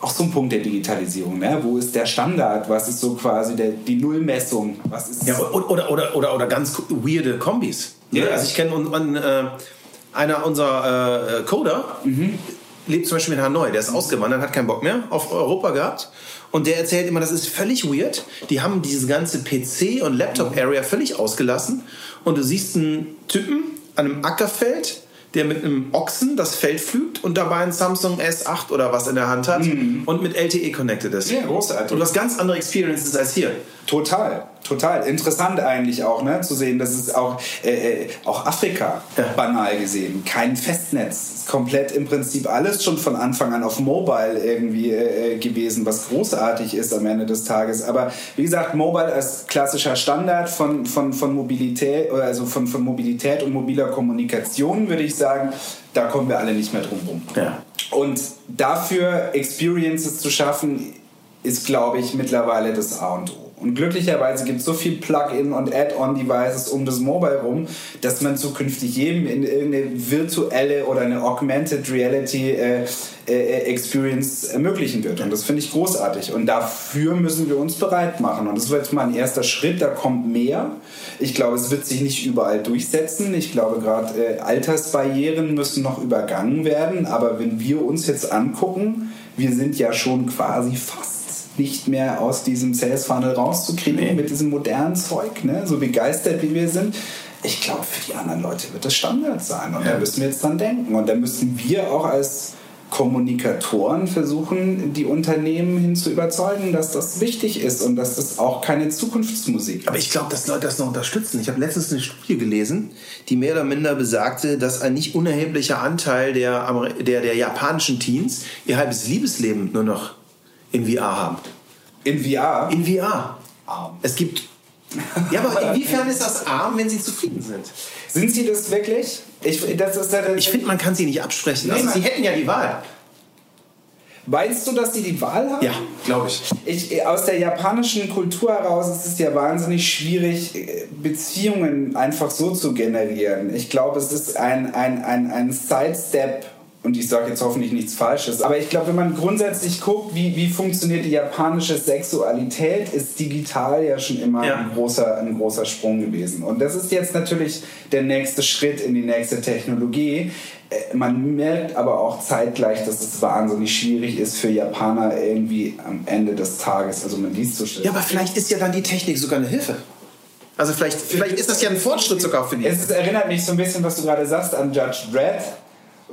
[SPEAKER 1] auch so ein Punkt der Digitalisierung. Ne? Wo ist der Standard? Was ist so quasi der, die Nullmessung? Was ist
[SPEAKER 2] ja, oder, oder, oder, oder ganz weirde Kombis. Ne? Ja. Also ich kenne äh, einer unserer äh, Coder, mhm. lebt zum Beispiel in Hanoi, der ist ausgewandert, hat keinen Bock mehr auf Europa gehabt. Und der erzählt immer, das ist völlig weird. Die haben diese ganze PC- und Laptop-Area völlig ausgelassen. Und du siehst einen Typen an einem Ackerfeld, der mit einem Ochsen das Feld pflügt und dabei ein Samsung S8 oder was in der Hand hat mhm. und mit LTE connected ist.
[SPEAKER 1] Ja, großartig.
[SPEAKER 2] Und was ganz andere Experiences als hier.
[SPEAKER 1] Total, total. Interessant eigentlich auch, ne, zu sehen, dass es auch, äh, äh, auch Afrika ja. banal gesehen, kein Festnetz, komplett im Prinzip alles schon von Anfang an auf Mobile irgendwie äh, äh, gewesen, was großartig ist am Ende des Tages. Aber wie gesagt, Mobile als klassischer Standard von, von, von Mobilität, also von, von Mobilität und mobiler Kommunikation, würde ich sagen, da kommen wir alle nicht mehr drum rum. Ja. Und dafür Experiences zu schaffen, ist, glaube ich, mittlerweile das A und O. Und glücklicherweise gibt es so viel Plug-in und Add-on-Devices um das Mobile rum, dass man zukünftig jedem in irgendeine virtuelle oder eine Augmented Reality äh, äh, Experience ermöglichen wird. Und das finde ich großartig. Und dafür müssen wir uns bereit machen. Und das wird mal ein erster Schritt, da kommt mehr. Ich glaube, es wird sich nicht überall durchsetzen. Ich glaube, gerade äh, Altersbarrieren müssen noch übergangen werden. Aber wenn wir uns jetzt angucken, wir sind ja schon quasi fast nicht mehr aus diesem Sales Funnel rauszukriegen mit diesem modernen Zeug, ne? so begeistert wie wir sind. Ich glaube, für die anderen Leute wird das Standard sein und ja. da müssen wir jetzt dran denken und da müssen wir auch als Kommunikatoren versuchen, die Unternehmen hin zu überzeugen, dass das wichtig ist und dass das auch keine Zukunftsmusik ist.
[SPEAKER 2] Aber ich glaube, dass Leute das noch unterstützen. Ich habe letztens eine Studie gelesen, die mehr oder minder besagte, dass ein nicht unerheblicher Anteil der, der, der japanischen Teens ihr halbes Liebesleben nur noch in VR haben.
[SPEAKER 1] In VR?
[SPEAKER 2] In VR. Arm. Es gibt. Ja, aber inwiefern ist das arm, wenn sie zufrieden sind?
[SPEAKER 1] Sind sie das wirklich?
[SPEAKER 2] Ich, das ist ja, ich finde, man kann sie nicht absprechen. Nee, also, sie hätten ja die Wahl.
[SPEAKER 1] Meinst du, dass sie die Wahl haben?
[SPEAKER 2] Ja, glaube ich.
[SPEAKER 1] ich. Aus der japanischen Kultur heraus ist es ja wahnsinnig schwierig, Beziehungen einfach so zu generieren. Ich glaube, es ist ein, ein, ein, ein Sidestep und ich sage jetzt hoffentlich nichts Falsches, aber ich glaube, wenn man grundsätzlich guckt, wie, wie funktioniert die japanische Sexualität, ist digital ja schon immer ja. Ein, großer, ein großer Sprung gewesen. Und das ist jetzt natürlich der nächste Schritt in die nächste Technologie. Äh, man merkt aber auch zeitgleich, dass es wahnsinnig schwierig ist für Japaner irgendwie am Ende des Tages. Also man liest so
[SPEAKER 2] schnell. Ja, aber vielleicht ist ja dann die Technik sogar eine Hilfe. Also vielleicht, vielleicht ist das ja ein Fortschritt sogar für die.
[SPEAKER 1] Es erinnert mich so ein bisschen, was du gerade sagst, an Judge Dredd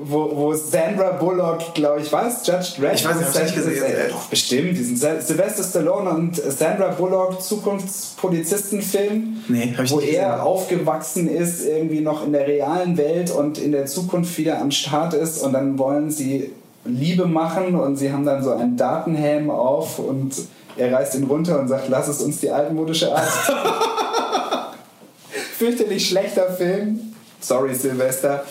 [SPEAKER 1] wo, wo Sandra Bullock, glaube ich, was? Judge Dredd?
[SPEAKER 2] Ich weiß nicht, ich gesehen
[SPEAKER 1] äh, Doch, bestimmt. Diesen Sylvester Stallone und Sandra Bullock Zukunftspolizistenfilm,
[SPEAKER 2] nee,
[SPEAKER 1] wo er aufgewachsen ist, irgendwie noch in der realen Welt und in der Zukunft wieder am Start ist und dann wollen sie Liebe machen und sie haben dann so einen Datenhelm auf und er reißt ihn runter und sagt, lass es uns die altmodische Art. Fürchterlich schlechter Film. Sorry, Sylvester.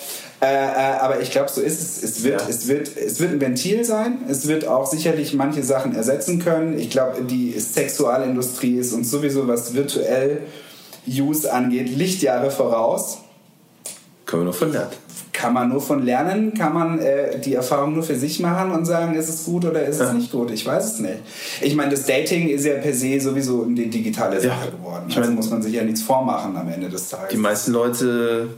[SPEAKER 1] Äh, äh, aber ich glaube, so ist es. Es wird, ja. es, wird, es wird ein Ventil sein. Es wird auch sicherlich manche Sachen ersetzen können. Ich glaube, die Sexualindustrie ist uns sowieso, was virtuell Use angeht, Lichtjahre voraus.
[SPEAKER 2] Können wir nur von lernen.
[SPEAKER 1] Kann man nur von lernen, kann man äh, die Erfahrung nur für sich machen und sagen, ist es gut oder ist ja. es nicht gut? Ich weiß es nicht. Ich meine, das Dating ist ja per se sowieso eine digitale Sache ja. geworden. Also meine, muss man sich ja nichts vormachen am Ende des Tages.
[SPEAKER 2] Die meisten Leute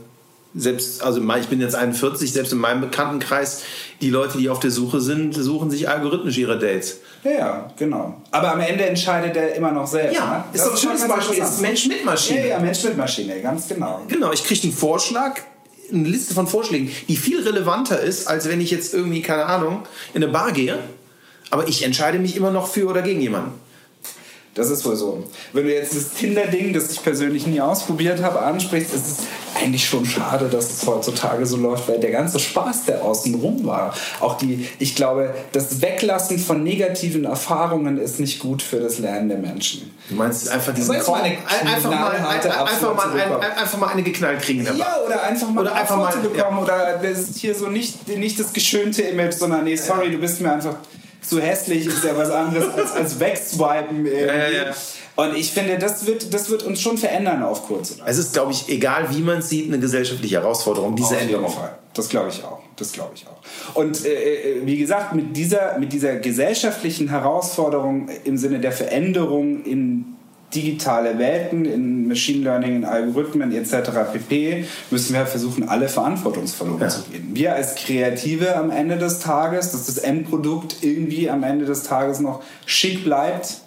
[SPEAKER 2] selbst, also ich bin jetzt 41, selbst in meinem Bekanntenkreis, die Leute, die auf der Suche sind, suchen sich algorithmisch ihre Dates.
[SPEAKER 1] Ja, ja, genau. Aber am Ende entscheidet er immer noch selbst.
[SPEAKER 2] Ja, ne? ist doch ein schönes Beispiel. Ist Mensch mit Maschine.
[SPEAKER 1] Ja, ja, Mensch mit Maschine, ganz genau.
[SPEAKER 2] Genau, ich kriege einen Vorschlag, eine Liste von Vorschlägen, die viel relevanter ist, als wenn ich jetzt irgendwie, keine Ahnung, in eine Bar gehe. Aber ich entscheide mich immer noch für oder gegen jemanden.
[SPEAKER 1] Das ist wohl so. Wenn du jetzt das Tinder-Ding, das ich persönlich nie ausprobiert habe, ansprichst, ist es eigentlich schon schade, dass es heutzutage so läuft, weil der ganze Spaß, der außen rum war, auch die, ich glaube, das Weglassen von negativen Erfahrungen ist nicht gut für das Lernen der Menschen.
[SPEAKER 2] Du meinst einfach diesen also eine einfach, mal, einfach, mal, ein, einfach mal eine geknallt kriegen.
[SPEAKER 1] Ja, oder einfach mal oder einfach mal, bekommen ja. oder das ist hier so nicht, nicht das geschönte Image, sondern nee, sorry, du bist mir einfach zu hässlich, ist ja was anderes als, als wegswipen. Ja, ja, ja. Und ich finde, das wird, das wird uns schon verändern auf kurz.
[SPEAKER 2] Es ist, glaube ich, egal wie man es sieht, eine gesellschaftliche Herausforderung, diese Änderung. Fall.
[SPEAKER 1] Das glaube ich auch. Das glaube ich auch. Und äh, äh, wie gesagt, mit dieser, mit dieser gesellschaftlichen Herausforderung im Sinne der Veränderung in digitale Welten, in Machine Learning, in Algorithmen etc. pp. müssen wir versuchen, alle verantwortungsvoll umzugehen. Ja. Wir als Kreative am Ende des Tages, dass das Endprodukt irgendwie am Ende des Tages noch schick bleibt,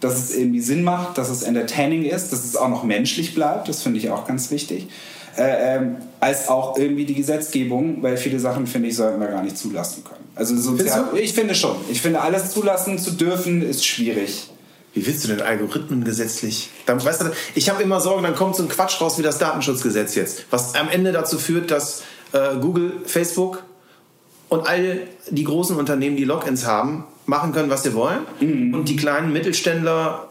[SPEAKER 1] dass es irgendwie Sinn macht, dass es entertaining ist, dass es auch noch menschlich bleibt, das finde ich auch ganz wichtig. Äh, ähm, als auch irgendwie die Gesetzgebung, weil viele Sachen, finde ich, sollten wir gar nicht zulassen können. Also sozial, ich finde schon. Ich finde, alles zulassen zu dürfen, ist schwierig.
[SPEAKER 2] Wie willst du denn Algorithmen gesetzlich? Dann, weißt du, ich habe immer Sorge, dann kommt so ein Quatsch raus wie das Datenschutzgesetz jetzt, was am Ende dazu führt, dass äh, Google, Facebook und all die großen Unternehmen, die Logins haben, machen können, was sie wollen. Mhm. Und die kleinen Mittelständler,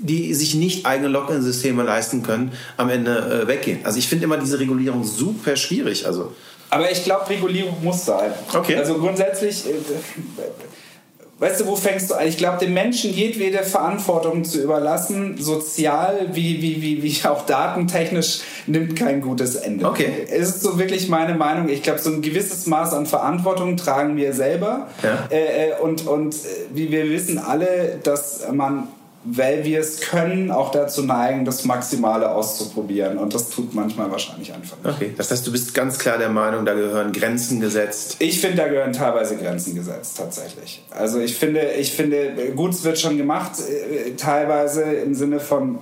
[SPEAKER 2] die sich nicht eigene Login-Systeme leisten können, am Ende äh, weggehen. Also ich finde immer diese Regulierung super schwierig. Also.
[SPEAKER 1] Aber ich glaube, Regulierung muss sein.
[SPEAKER 2] Okay.
[SPEAKER 1] Also grundsätzlich. Weißt du, wo fängst du an? Ich glaube, den Menschen jedwede Verantwortung zu überlassen, sozial wie, wie, wie, wie auch datentechnisch, nimmt kein gutes Ende.
[SPEAKER 2] Okay.
[SPEAKER 1] Es ist so wirklich meine Meinung. Ich glaube, so ein gewisses Maß an Verantwortung tragen wir selber.
[SPEAKER 2] Ja.
[SPEAKER 1] Äh, äh, und, und äh, wie wir wissen alle, dass man weil wir es können, auch dazu neigen, das Maximale auszuprobieren. Und das tut manchmal wahrscheinlich einfach nicht.
[SPEAKER 2] Okay, das heißt, du bist ganz klar der Meinung, da gehören Grenzen gesetzt.
[SPEAKER 1] Ich finde, da gehören teilweise Grenzen gesetzt, tatsächlich. Also ich finde, ich finde, gut, es wird schon gemacht, äh, teilweise im Sinne von,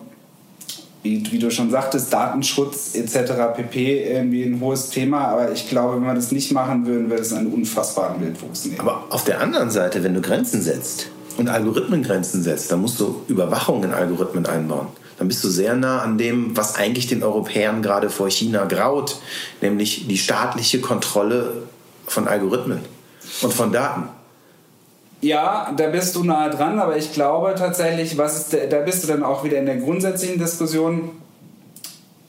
[SPEAKER 1] wie, wie du schon sagtest, Datenschutz etc. pp. irgendwie ein hohes Thema. Aber ich glaube, wenn wir das nicht machen würden, würde es einen unfassbaren Wildwuchs nehmen.
[SPEAKER 2] Aber auf der anderen Seite, wenn du Grenzen setzt und Algorithmengrenzen setzt, dann musst du Überwachung in Algorithmen einbauen. Dann bist du sehr nah an dem, was eigentlich den Europäern gerade vor China graut, nämlich die staatliche Kontrolle von Algorithmen und von Daten.
[SPEAKER 1] Ja, da bist du nahe dran, aber ich glaube tatsächlich, was ist da bist du dann auch wieder in der grundsätzlichen Diskussion,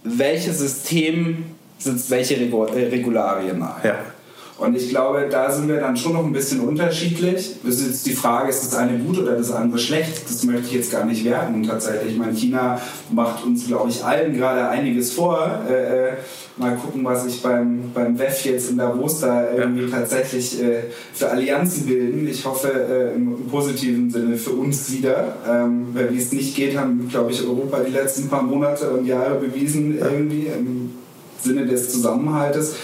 [SPEAKER 1] welches System sitzt welche äh, Regularien nahe.
[SPEAKER 2] Ja.
[SPEAKER 1] Und ich glaube, da sind wir dann schon noch ein bisschen unterschiedlich. Es ist jetzt die Frage, ist das eine gut oder das andere schlecht? Das möchte ich jetzt gar nicht werten. Tatsächlich, ich meine, China macht uns, glaube ich, allen gerade einiges vor. Äh, äh, mal gucken, was sich beim, beim WEF jetzt in Davos da irgendwie tatsächlich äh, für Allianzen bilden. Ich hoffe äh, im positiven Sinne für uns wieder. Ähm, weil wie es nicht geht, haben, glaube ich, Europa die letzten paar Monate und Jahre bewiesen, irgendwie im Sinne des Zusammenhaltes.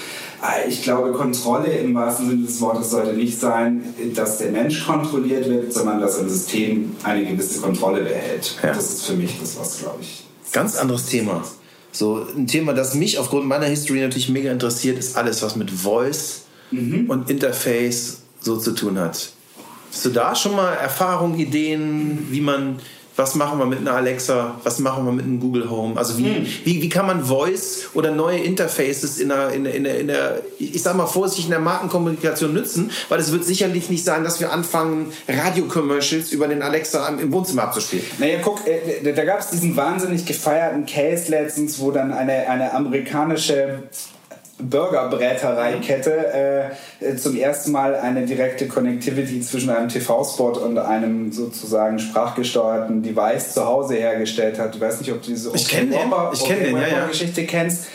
[SPEAKER 1] Äh, ich glaube, Kontrolle im wahrsten Sinne des Wortes sollte nicht sein, dass der Mensch kontrolliert wird, sondern dass ein System eine gewisse Kontrolle behält. Ja. Das ist für mich das, was, glaube ich.
[SPEAKER 2] Ganz anderes Thema. So ein Thema, das mich aufgrund meiner History natürlich mega interessiert, ist alles, was mit Voice mhm. und Interface so zu tun hat. Hast du da schon mal Erfahrungen, Ideen, wie man was machen wir mit einer Alexa, was machen wir mit einem Google Home. Also wie, hm. wie, wie kann man Voice oder neue Interfaces in der, in, der, in, der, in der, ich sag mal vorsichtig, in der Markenkommunikation nützen, weil es wird sicherlich nicht sein, dass wir anfangen, Radio-Commercials über den Alexa im Wohnzimmer abzuspielen.
[SPEAKER 1] Naja, guck, äh, da gab es diesen wahnsinnig gefeierten Case letztens, wo dann eine, eine amerikanische Burgerbrätereikette äh, zum ersten Mal eine direkte Connectivity zwischen einem TV-Spot und einem sozusagen sprachgesteuerten Device zu Hause hergestellt hat. Du weißt nicht, ob du diese
[SPEAKER 2] ich kenne den, ich kenne den, ja, ja.
[SPEAKER 1] Geschichte kennst.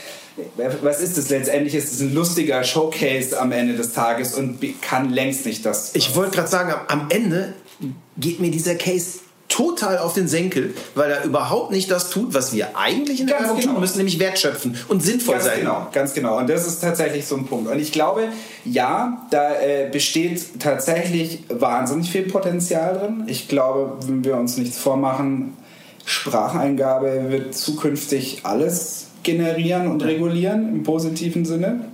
[SPEAKER 1] Was ist das letztendlich? Ist es ein lustiger Showcase am Ende des Tages und kann längst nicht das.
[SPEAKER 2] Ich wollte gerade sagen, am Ende geht mir dieser Case total auf den Senkel, weil er überhaupt nicht das tut, was wir eigentlich in der Werbung genau. tun müssen, nämlich wertschöpfen und sinnvoll
[SPEAKER 1] ganz
[SPEAKER 2] sein.
[SPEAKER 1] Genau, ganz genau. Und das ist tatsächlich so ein Punkt. Und ich glaube, ja, da äh, besteht tatsächlich wahnsinnig viel Potenzial drin. Ich glaube, wenn wir uns nichts vormachen, Spracheingabe wird zukünftig alles generieren und regulieren im positiven Sinne.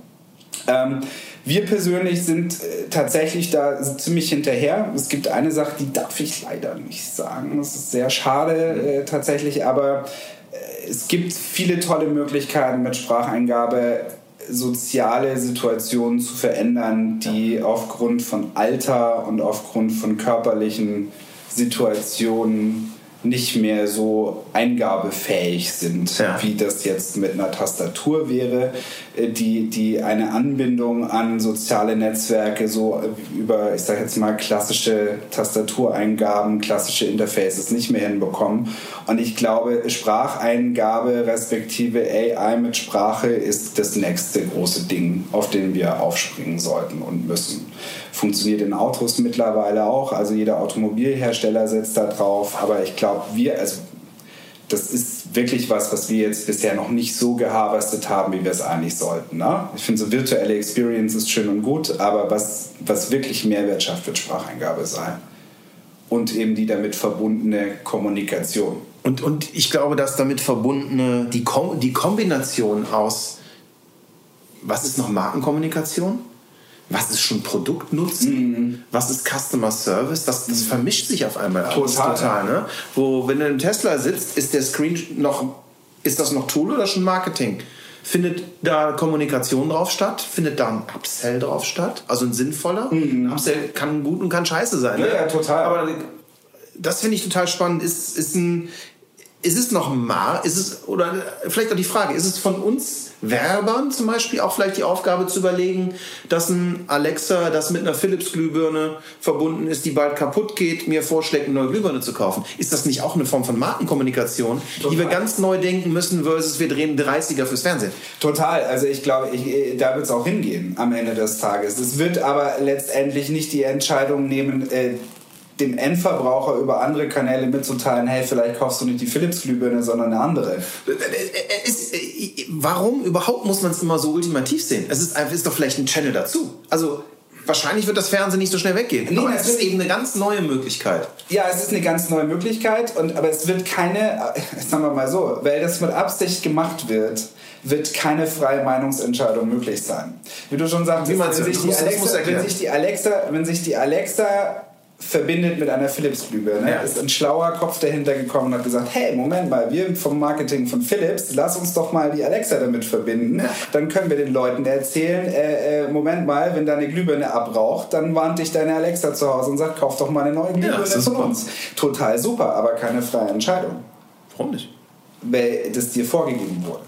[SPEAKER 1] Ähm, wir persönlich sind äh, tatsächlich da ziemlich hinterher. Es gibt eine Sache, die darf ich leider nicht sagen. Das ist sehr schade äh, tatsächlich, aber äh, es gibt viele tolle Möglichkeiten mit Spracheingabe soziale Situationen zu verändern, die aufgrund von Alter und aufgrund von körperlichen Situationen nicht mehr so eingabefähig sind, ja. wie das jetzt mit einer Tastatur wäre, die, die eine Anbindung an soziale Netzwerke so über, ich sage jetzt mal, klassische Tastatureingaben, klassische Interfaces nicht mehr hinbekommen. Und ich glaube, Spracheingabe respektive AI mit Sprache ist das nächste große Ding, auf den wir aufspringen sollten und müssen. Funktioniert in Autos mittlerweile auch, also jeder Automobilhersteller setzt da drauf, aber ich glaube, wir, also das ist wirklich was, was wir jetzt bisher noch nicht so geharvestet haben, wie wir es eigentlich sollten. Ne? Ich finde, so virtuelle Experience ist schön und gut, aber was, was wirklich Mehrwert schafft, wird Spracheingabe sein. Und eben die damit verbundene Kommunikation.
[SPEAKER 2] Und, und ich glaube, dass damit verbundene, die, Kom die Kombination aus, was ist noch Markenkommunikation? Was ist schon Produktnutzen, mhm. was ist Customer Service, das, das mhm. vermischt sich auf einmal
[SPEAKER 1] total. total
[SPEAKER 2] ne? Wo, wenn du im Tesla sitzt, ist der Screen noch, ist das noch Tool oder schon Marketing? Findet da Kommunikation drauf statt? Findet da ein Upsell drauf statt? Also ein sinnvoller? Mhm. Upsell kann gut und kann scheiße sein.
[SPEAKER 1] Ne? Ja, ja total.
[SPEAKER 2] Aber das finde ich total spannend. Ist, ist ein, ist es noch mal, ist es, oder vielleicht auch die Frage, ist es von uns Werbern zum Beispiel auch vielleicht die Aufgabe zu überlegen, dass ein Alexa, das mit einer Philips-Glühbirne verbunden ist, die bald kaputt geht, mir vorschlägt, eine neue Glühbirne zu kaufen? Ist das nicht auch eine Form von Markenkommunikation, Total. die wir ganz neu denken müssen, versus wir drehen 30er fürs Fernsehen?
[SPEAKER 1] Total. Also ich glaube, ich, da wird es auch hingehen am Ende des Tages. Es wird aber letztendlich nicht die Entscheidung nehmen, äh, dem Endverbraucher über andere Kanäle mitzuteilen, hey, vielleicht kaufst du nicht die Philips-Glühbirne, sondern eine andere.
[SPEAKER 2] Es, warum überhaupt muss man es immer so ultimativ sehen? Es ist, ist doch vielleicht ein Channel dazu. Also wahrscheinlich wird das Fernsehen nicht so schnell weggehen. Nee, aber es ist eben eine ganz neue Möglichkeit.
[SPEAKER 1] Ja, es ist eine ganz neue Möglichkeit, und, aber es wird keine, sagen wir mal so, weil das mit Absicht gemacht wird, wird keine freie Meinungsentscheidung möglich sein. Wie du schon sagst, wenn, sich die Alexa, wenn sich die Alexa, wenn sich die Alexa verbindet mit einer Philips-Glühbirne. Ja. Ist ein schlauer Kopf dahinter gekommen und hat gesagt, hey, Moment mal, wir vom Marketing von Philips, lass uns doch mal die Alexa damit verbinden. Dann können wir den Leuten erzählen, äh, äh, Moment mal, wenn deine Glühbirne abraucht, dann warnt dich deine Alexa zu Hause und sagt, kauf doch mal eine neue Glühbirne ja, von uns. Total super, aber keine freie Entscheidung.
[SPEAKER 2] Warum nicht?
[SPEAKER 1] Weil das dir vorgegeben wurde.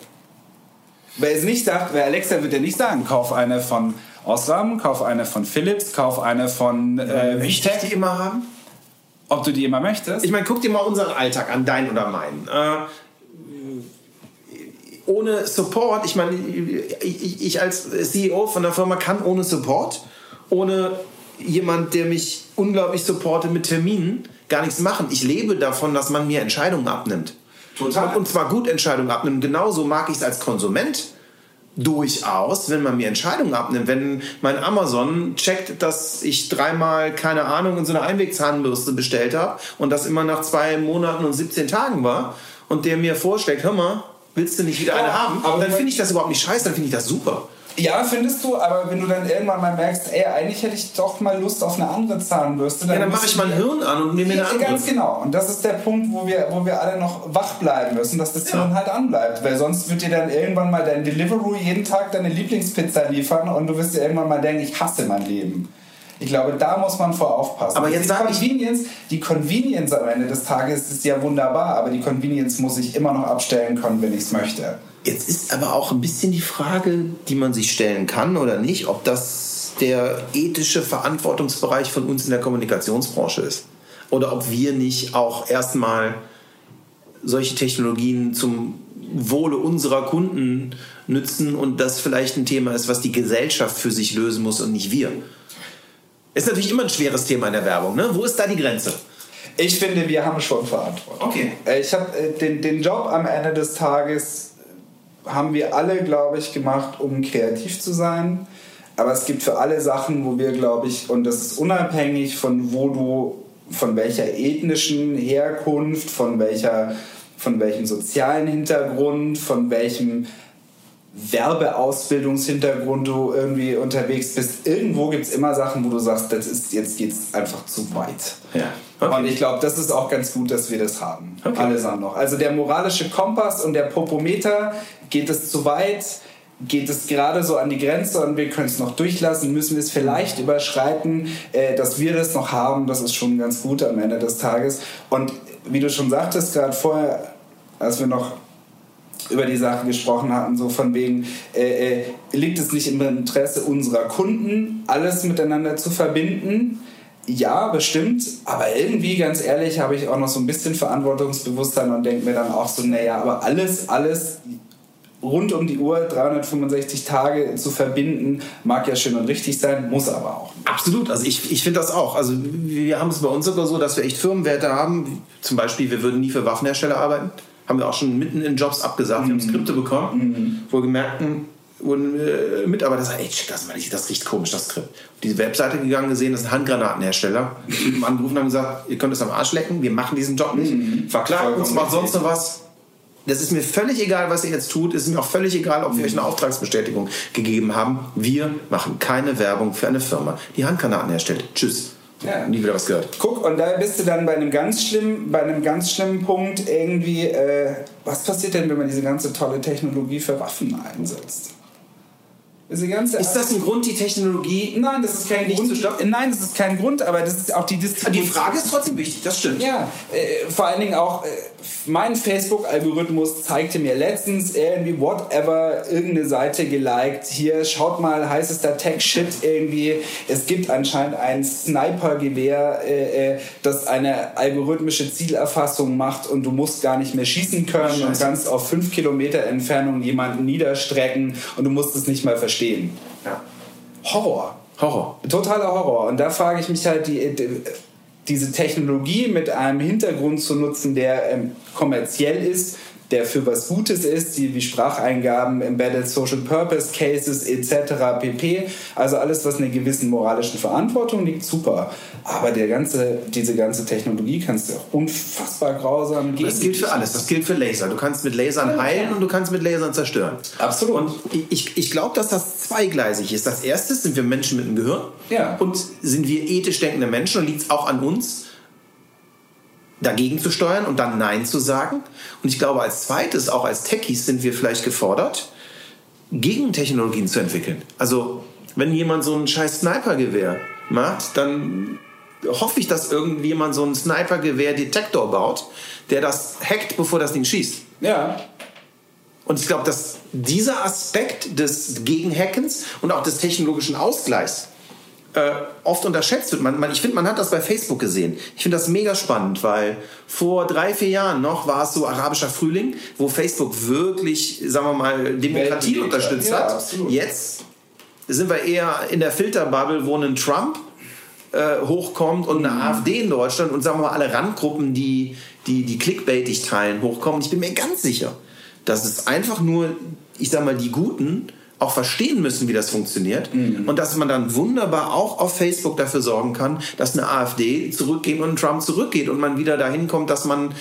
[SPEAKER 1] Weil es nicht sagt, weil Alexa wird ja nicht sagen, kauf eine von Osram, kauf eine von Philips, kauf eine von äh,
[SPEAKER 2] Wichtig, die immer haben.
[SPEAKER 1] Ob du die immer möchtest?
[SPEAKER 2] Ich meine, guck dir mal unseren Alltag an, dein oder meinen. Äh, ohne Support, ich meine, ich, ich als CEO von der Firma kann ohne Support, ohne jemand, der mich unglaublich supportet mit Terminen, gar nichts machen. Ich lebe davon, dass man mir Entscheidungen abnimmt. Total. Und zwar gut Entscheidungen abnimmt. Genauso mag ich es als Konsument durchaus, wenn man mir Entscheidungen abnimmt. Wenn mein Amazon checkt, dass ich dreimal, keine Ahnung, in so eine Einwegzahnbürste bestellt habe und das immer nach zwei Monaten und 17 Tagen war und der mir vorschlägt, hör mal, willst du nicht wieder eine haben? Aber dann finde ich das überhaupt nicht scheiße, dann finde ich das super.
[SPEAKER 1] Ja, findest du, aber wenn du dann irgendwann mal merkst, ey, eigentlich hätte ich doch mal Lust auf eine andere Zahnbürste.
[SPEAKER 2] Dann ja, dann mache ich mein Hirn an und nehme mir eine andere.
[SPEAKER 1] Ganz genau. Und das ist der Punkt, wo wir, wo wir alle noch wach bleiben müssen, dass das ja. Hirn halt anbleibt. Weil sonst wird dir dann irgendwann mal dein Deliveroo jeden Tag deine Lieblingspizza liefern und du wirst dir irgendwann mal denken, ich hasse mein Leben. Ich glaube, da muss man vor aufpassen.
[SPEAKER 2] Aber jetzt die
[SPEAKER 1] Convenience, die Convenience am Ende des Tages ist ja wunderbar, aber die Convenience muss ich immer noch abstellen können, wenn ich es möchte.
[SPEAKER 2] Jetzt ist aber auch ein bisschen die Frage, die man sich stellen kann oder nicht, ob das der ethische Verantwortungsbereich von uns in der Kommunikationsbranche ist. Oder ob wir nicht auch erstmal solche Technologien zum Wohle unserer Kunden nützen und das vielleicht ein Thema ist, was die Gesellschaft für sich lösen muss und nicht wir. Ist natürlich immer ein schweres Thema in der Werbung. Ne? Wo ist da die Grenze?
[SPEAKER 1] Ich finde, wir haben schon Verantwortung. Okay. Äh, ich habe äh, den, den Job am Ende des Tages haben wir alle, glaube ich, gemacht, um kreativ zu sein. Aber es gibt für alle Sachen, wo wir, glaube ich, und das ist unabhängig von wo du, von welcher ethnischen Herkunft, von welcher, von welchem sozialen Hintergrund, von welchem Werbeausbildungshintergrund du irgendwie unterwegs bist. Irgendwo gibt es immer Sachen, wo du sagst, das ist, jetzt geht es einfach zu weit. Ja. Okay. Und ich glaube, das ist auch ganz gut, dass wir das haben. Okay. Allesamt noch. Also der moralische Kompass und der Popometer, geht es zu weit? Geht es gerade so an die Grenze und wir können es noch durchlassen? Müssen wir es vielleicht überschreiten? Äh, dass wir das noch haben, das ist schon ganz gut am Ende des Tages. Und wie du schon sagtest, gerade vorher, als wir noch über die Sache gesprochen hatten, so von wegen, äh, äh, liegt es nicht im Interesse unserer Kunden, alles miteinander zu verbinden? Ja, bestimmt, aber irgendwie, ganz ehrlich, habe ich auch noch so ein bisschen Verantwortungsbewusstsein und denke mir dann auch so, naja, aber alles, alles rund um die Uhr 365 Tage zu verbinden, mag ja schön und richtig sein, muss aber auch.
[SPEAKER 2] Absolut, also ich, ich finde das auch. Also wir haben es bei uns sogar so, dass wir echt Firmenwerte haben. Zum Beispiel, wir würden nie für Waffenhersteller arbeiten haben wir auch schon mitten in Jobs abgesagt. Wir haben mhm. Skripte bekommen, mhm. wo wir gemerkt wurden äh, Mitarbeiter sagen, ey, check das mal, das riecht komisch, das Skript. Auf diese Webseite gegangen, gesehen, das ist ein Handgranatenhersteller. Die angerufen haben gesagt, ihr könnt es am Arsch lecken, wir machen diesen Job nicht. Mhm. Verklagt uns, macht sonst noch was. Das ist mir völlig egal, was ihr jetzt tut. Es ist mir auch völlig egal, ob wir euch eine Auftragsbestätigung gegeben haben. Wir machen keine Werbung für eine Firma, die Handgranaten herstellt. Tschüss. Ja. Nie wieder was gehört.
[SPEAKER 1] Guck, und da bist du dann bei einem ganz schlimmen, bei einem ganz schlimmen Punkt irgendwie, äh, was passiert denn, wenn man diese ganze tolle Technologie für Waffen einsetzt? Ganze
[SPEAKER 2] Ist das ein Grund, die Technologie
[SPEAKER 1] Nein, das ist kein
[SPEAKER 2] nicht
[SPEAKER 1] Grund.
[SPEAKER 2] zu stoppen?
[SPEAKER 1] Nein, das ist kein Grund, aber das ist auch die Distribution.
[SPEAKER 2] Die Frage ist trotzdem wichtig, das stimmt.
[SPEAKER 1] Ja, äh, vor allen Dingen auch äh, mein Facebook-Algorithmus zeigte mir letztens irgendwie whatever irgendeine Seite geliked. Hier schaut mal, heißester Tech-Shit irgendwie. Es gibt anscheinend ein Sniper-Gewehr, äh, äh, das eine algorithmische Zielerfassung macht und du musst gar nicht mehr schießen können und kannst auf fünf Kilometer Entfernung jemanden niederstrecken und du musst es nicht mal verstehen.
[SPEAKER 2] Ja.
[SPEAKER 1] Horror.
[SPEAKER 2] Horror.
[SPEAKER 1] Totaler Horror. Und da frage ich mich halt, die, die, diese Technologie mit einem Hintergrund zu nutzen, der ähm, kommerziell ist, der für was Gutes ist, die wie Spracheingaben, Embedded Social Purpose Cases etc. pp. Also alles, was einer gewissen moralischen Verantwortung liegt, super. Aber der ganze, diese ganze Technologie kannst du auch unfassbar grausam gegen.
[SPEAKER 2] Das gilt für alles. Das gilt für Laser. Du kannst mit Lasern heilen und du kannst mit Lasern zerstören.
[SPEAKER 1] Absolut.
[SPEAKER 2] Und ich, ich glaube, dass das zweigleisig ist. Das erste sind wir Menschen mit einem Gehirn.
[SPEAKER 1] Ja.
[SPEAKER 2] Und sind wir ethisch denkende Menschen und liegt es auch an uns, dagegen zu steuern und dann Nein zu sagen. Und ich glaube, als zweites, auch als Techies, sind wir vielleicht gefordert, Gegentechnologien zu entwickeln. Also, wenn jemand so ein scheiß Snipergewehr macht, dann hoffe ich, dass irgendjemand so ein Snipergewehr-Detektor baut, der das hackt, bevor das Ding schießt.
[SPEAKER 1] ja,
[SPEAKER 2] Und ich glaube, dass dieser Aspekt des Gegenhackens und auch des technologischen Ausgleichs äh, oft unterschätzt wird. Man, man, ich finde, man hat das bei Facebook gesehen. Ich finde das mega spannend, weil vor drei, vier Jahren noch war es so arabischer Frühling, wo Facebook wirklich, sagen wir mal, Demokratie
[SPEAKER 1] Weltbeweger.
[SPEAKER 2] unterstützt
[SPEAKER 1] Ja,
[SPEAKER 2] hat.
[SPEAKER 1] absolut.
[SPEAKER 2] Jetzt sind wir eher in der Filterbubble, wo ein Trump äh, hochkommt und eine AfD in Deutschland und sagen wir mal alle Randgruppen, die, die, die clickbaitig teilen, hochkommen. Ich bin mir ganz sicher, dass es einfach nur, ich sag mal, die Guten auch verstehen müssen, wie das funktioniert und dass man dann wunderbar auch auf Facebook dafür sorgen kann, dass eine AfD zurückgeht und Trump zurückgeht und man wieder dahin kommt, dass man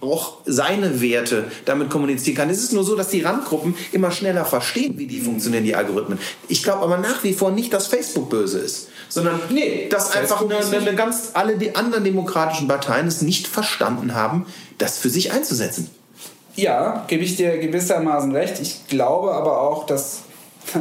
[SPEAKER 2] auch seine Werte damit kommunizieren kann. Es ist nur so, dass die Randgruppen immer schneller verstehen, wie die funktionieren, die Algorithmen. Ich glaube aber nach wie vor nicht, dass Facebook böse ist, sondern
[SPEAKER 1] Nee,
[SPEAKER 2] dass einfach eine, eine ganz alle die anderen demokratischen Parteien es nicht verstanden haben, das für sich einzusetzen.
[SPEAKER 1] Ja, gebe ich dir gewissermaßen recht. Ich glaube aber auch, dass.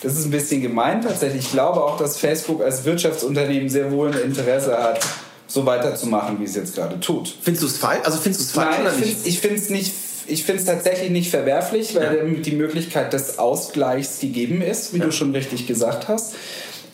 [SPEAKER 1] Das ist ein bisschen gemein tatsächlich. Ich glaube auch, dass Facebook als Wirtschaftsunternehmen sehr wohl ein Interesse hat, so weiterzumachen, wie es jetzt gerade tut.
[SPEAKER 2] Findest du es falsch? Also findest du es falsch
[SPEAKER 1] Nein,
[SPEAKER 2] oder
[SPEAKER 1] ich
[SPEAKER 2] nicht?
[SPEAKER 1] ich finde es nicht. Ich finde es tatsächlich nicht verwerflich, weil die Möglichkeit des Ausgleichs gegeben ist, wie du schon richtig gesagt hast.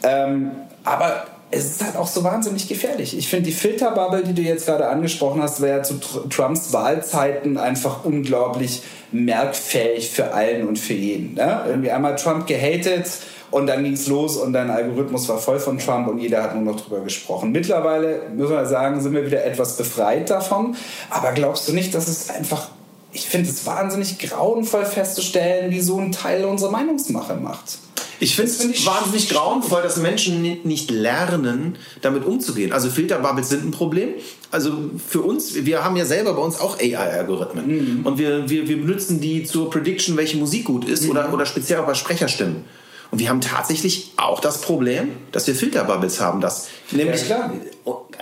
[SPEAKER 1] Ähm, aber es ist halt auch so wahnsinnig gefährlich. Ich finde die Filterbubble, die du jetzt gerade angesprochen hast, wäre zu Tr Trumps Wahlzeiten einfach unglaublich merkfähig für allen und für jeden. Ne? Irgendwie einmal Trump gehatet und dann ging es los und dein Algorithmus war voll von Trump und jeder hat nur noch drüber gesprochen. Mittlerweile, müssen wir sagen, sind wir wieder etwas befreit davon. Aber glaubst du nicht, dass es einfach, ich finde es wahnsinnig grauenvoll festzustellen, wie so ein Teil unsere Meinungsmache macht.
[SPEAKER 2] Ich finde
[SPEAKER 1] find
[SPEAKER 2] es
[SPEAKER 1] ich
[SPEAKER 2] wahnsinnig grauenvoll, dass Menschen ni- nicht lernen, damit umzugehen. Also Filterbubbles sind ein Problem. Also für uns, wir haben ja selber bei uns auch AI-Algorithmen. Und wir, wir, wir benutzen die zur Prediction, welche Musik gut ist oder, oder speziell auch bei Sprecherstimmen. Und wir haben tatsächlich auch das Problem, dass wir Filterbubbles haben. Dass nämlich
[SPEAKER 1] klar.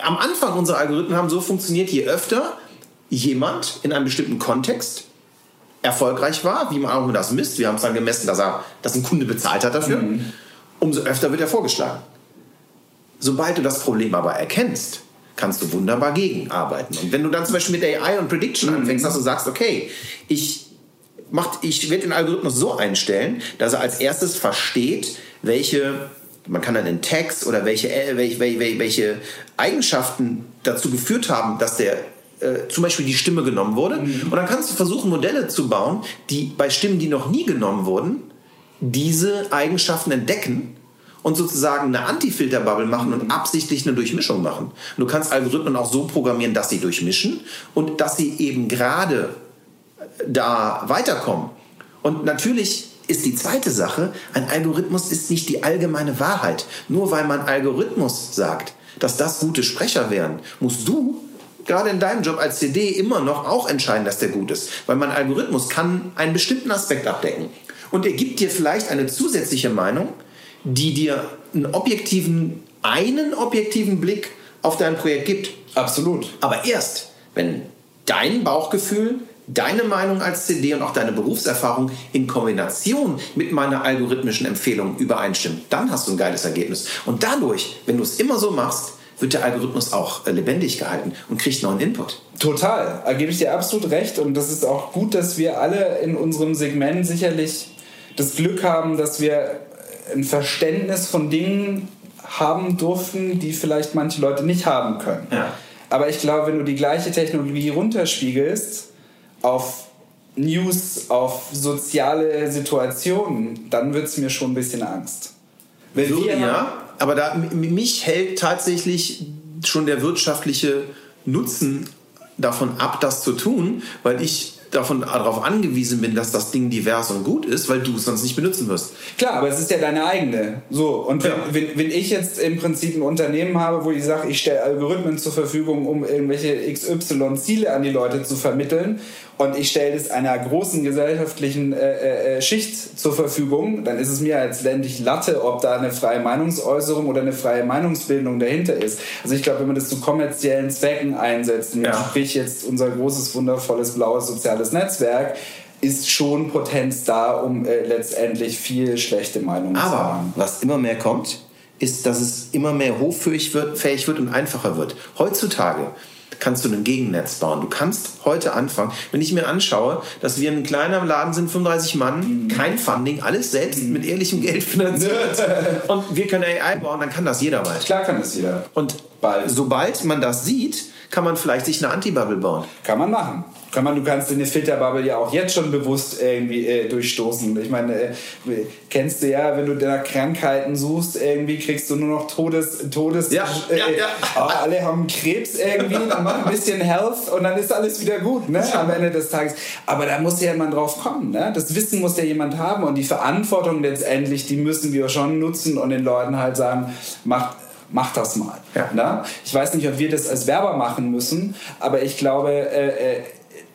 [SPEAKER 2] am Anfang unsere Algorithmen haben so funktioniert, je öfter jemand in einem bestimmten Kontext erfolgreich war, wie man auch immer das misst. Wir haben es dann gemessen, dass, er, dass ein Kunde bezahlt hat dafür. Umso öfter wird er vorgeschlagen. Sobald du das Problem aber erkennst, kannst du wunderbar gegenarbeiten. Und wenn du dann zum Beispiel mit AI und Prediction anfängst, dass du sagst, okay, ich, mach, ich werde den Algorithmus so einstellen, dass er als erstes versteht, welche, man kann dann in Text oder welche, äh, welche, welche, welche Eigenschaften dazu geführt haben, dass der äh, zum Beispiel die Stimme genommen wurde. Und dann kannst du versuchen, Modelle zu bauen, die bei Stimmen, die noch nie genommen wurden, diese Eigenschaften entdecken und sozusagen eine Anti-Filter-Bubble machen und absichtlich eine Durchmischung machen. Und du kannst Algorithmen auch so programmieren, dass sie durchmischen und dass sie eben gerade da weiterkommen. Und natürlich ist die zweite Sache, ein Algorithmus ist nicht die allgemeine Wahrheit. Nur weil man Algorithmus sagt, dass das gute Sprecher wären, musst du gerade in deinem Job als CD immer noch auch entscheiden, dass der gut ist. Weil mein Algorithmus kann einen bestimmten Aspekt abdecken. Und er gibt dir vielleicht eine zusätzliche Meinung, die dir einen objektiven, einen objektiven Blick auf dein Projekt gibt.
[SPEAKER 1] Absolut.
[SPEAKER 2] Aber erst, wenn dein Bauchgefühl deine Meinung als CD und auch deine Berufserfahrung in Kombination mit meiner algorithmischen Empfehlung übereinstimmen. Dann hast du ein geiles Ergebnis. Und dadurch, wenn du es immer so machst, wird der Algorithmus auch äh, lebendig gehalten und kriegt neuen Input.
[SPEAKER 1] Total, da gebe ich dir absolut recht. Und das ist auch gut, dass wir alle in unserem Segment sicherlich das Glück haben, dass wir ein Verständnis von Dingen haben durften, die vielleicht manche Leute nicht haben können.
[SPEAKER 2] Ja.
[SPEAKER 1] Aber ich glaube, wenn du die gleiche Technologie runterspiegelst auf News, auf soziale Situationen, dann wird es mir schon ein bisschen Angst. Wenn
[SPEAKER 2] Würde,
[SPEAKER 1] wir
[SPEAKER 2] ja, aber da, mich hält tatsächlich schon der wirtschaftliche Nutzen davon ab, das zu tun, weil ich davon darauf angewiesen bin, dass das Ding divers und gut ist, weil du es sonst nicht benutzen wirst.
[SPEAKER 1] Klar, aber es ist ja deine eigene. So, und wenn,
[SPEAKER 2] Ja.
[SPEAKER 1] wenn, wenn ich jetzt im Prinzip ein Unternehmen habe, wo ich sage, ich stelle Algorithmen zur Verfügung, um irgendwelche XY-Ziele an die Leute zu vermitteln und ich stelle das einer großen gesellschaftlichen äh, äh, Schicht zur Verfügung, dann ist es mir als ländlich Latte, ob da eine freie Meinungsäußerung oder eine freie Meinungsbildung dahinter ist. Also ich glaube, wenn man das zu kommerziellen Zwecken einsetzt,
[SPEAKER 2] Ja.
[SPEAKER 1] sprich jetzt unser großes, wundervolles, blaues soziales Netzwerk, ist schon Potenz da, um äh, letztendlich viel schlechte Meinungen zu
[SPEAKER 2] Aber
[SPEAKER 1] haben.
[SPEAKER 2] was immer mehr kommt, ist, dass es immer mehr hoffähig wird, fähig wird und einfacher wird. Heutzutage kannst du ein Gegennetz bauen. Du kannst heute anfangen. Wenn ich mir anschaue, dass wir ein kleiner Laden sind, 35 Mann, kein Funding, alles selbst mit ehrlichem Geld finanziert und wir können AI bauen, dann kann das jeder mal.
[SPEAKER 1] Klar kann das jeder.
[SPEAKER 2] Und
[SPEAKER 1] Bald.
[SPEAKER 2] sobald man das sieht, kann man vielleicht sich eine Antibubble bauen.
[SPEAKER 1] Kann man machen. Kann man, du kannst in eine Filterbubble ja auch jetzt schon bewusst irgendwie äh, durchstoßen. Ich meine, äh, kennst du ja, wenn du nach Krankheiten suchst, irgendwie kriegst du nur noch Todes, Todes.
[SPEAKER 2] Ja,
[SPEAKER 1] äh,
[SPEAKER 2] ja, ja.
[SPEAKER 1] ah, alle haben Krebs irgendwie, dann mach ein bisschen Health und dann ist alles wieder gut, ne? Am Ende des Tages. Aber da muss ja jemand drauf kommen, ne? Das Wissen muss ja jemand haben und die Verantwortung letztendlich, die müssen wir schon nutzen und den Leuten halt sagen, macht mach das mal.
[SPEAKER 2] Ja.
[SPEAKER 1] Ne? Ich weiß nicht, ob wir das als Werber machen müssen, aber ich glaube, äh, äh,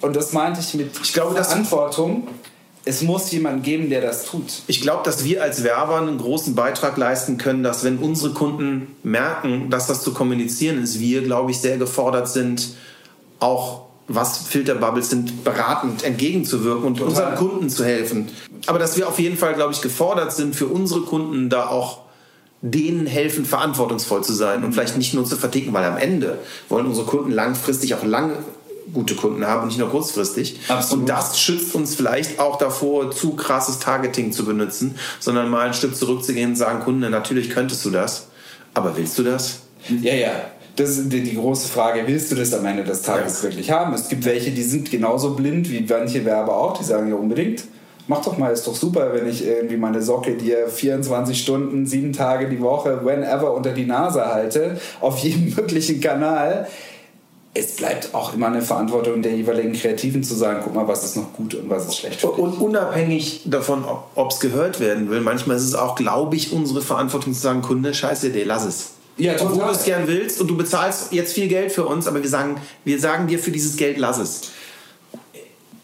[SPEAKER 1] und das meinte ich mit
[SPEAKER 2] Ich glaube,
[SPEAKER 1] Verantwortung, es muss jemand geben, der das tut.
[SPEAKER 2] Ich glaube, dass wir als Werber einen großen Beitrag leisten können, dass wenn unsere Kunden merken, dass das zu kommunizieren ist, wir, glaube ich, sehr gefordert sind, auch was Filterbubbles sind, beratend entgegenzuwirken und unseren Kunden zu helfen. Aber dass wir auf jeden Fall, glaube ich, gefordert sind, für unsere Kunden da auch denen helfen, verantwortungsvoll zu sein und vielleicht nicht nur zu verticken, weil am Ende wollen unsere Kunden langfristig auch lange gute Kunden haben und nicht nur kurzfristig.
[SPEAKER 1] Absolut.
[SPEAKER 2] Und das schützt uns vielleicht auch davor, zu krasses Targeting zu benutzen, sondern mal ein Stück zurückzugehen und sagen, Kunde, natürlich könntest du das, aber willst du das?
[SPEAKER 1] Ja, ja. Das ist die, große Frage, willst du das am Ende des Tages
[SPEAKER 2] Ja.
[SPEAKER 1] wirklich haben? Es gibt welche, die sind genauso blind wie manche Werber auch, die sagen ja unbedingt, mach doch mal, ist doch super, wenn ich irgendwie meine Socke dir 24 Stunden, sieben Tage die Woche, whenever unter die Nase halte, auf jedem möglichen Kanal. Es bleibt auch immer eine Verantwortung der jeweiligen Kreativen zu sagen, guck mal, was ist noch gut und was ist schlecht.
[SPEAKER 2] Und unabhängig davon, ob es gehört werden will, manchmal ist es auch, glaube ich, unsere Verantwortung zu sagen, Kunde, scheiße Idee, lass es.
[SPEAKER 1] Ja,
[SPEAKER 2] Obwohl
[SPEAKER 1] total.
[SPEAKER 2] du es gern willst und du bezahlst jetzt viel Geld für uns, aber wir sagen, wir sagen dir für dieses Geld, lass es.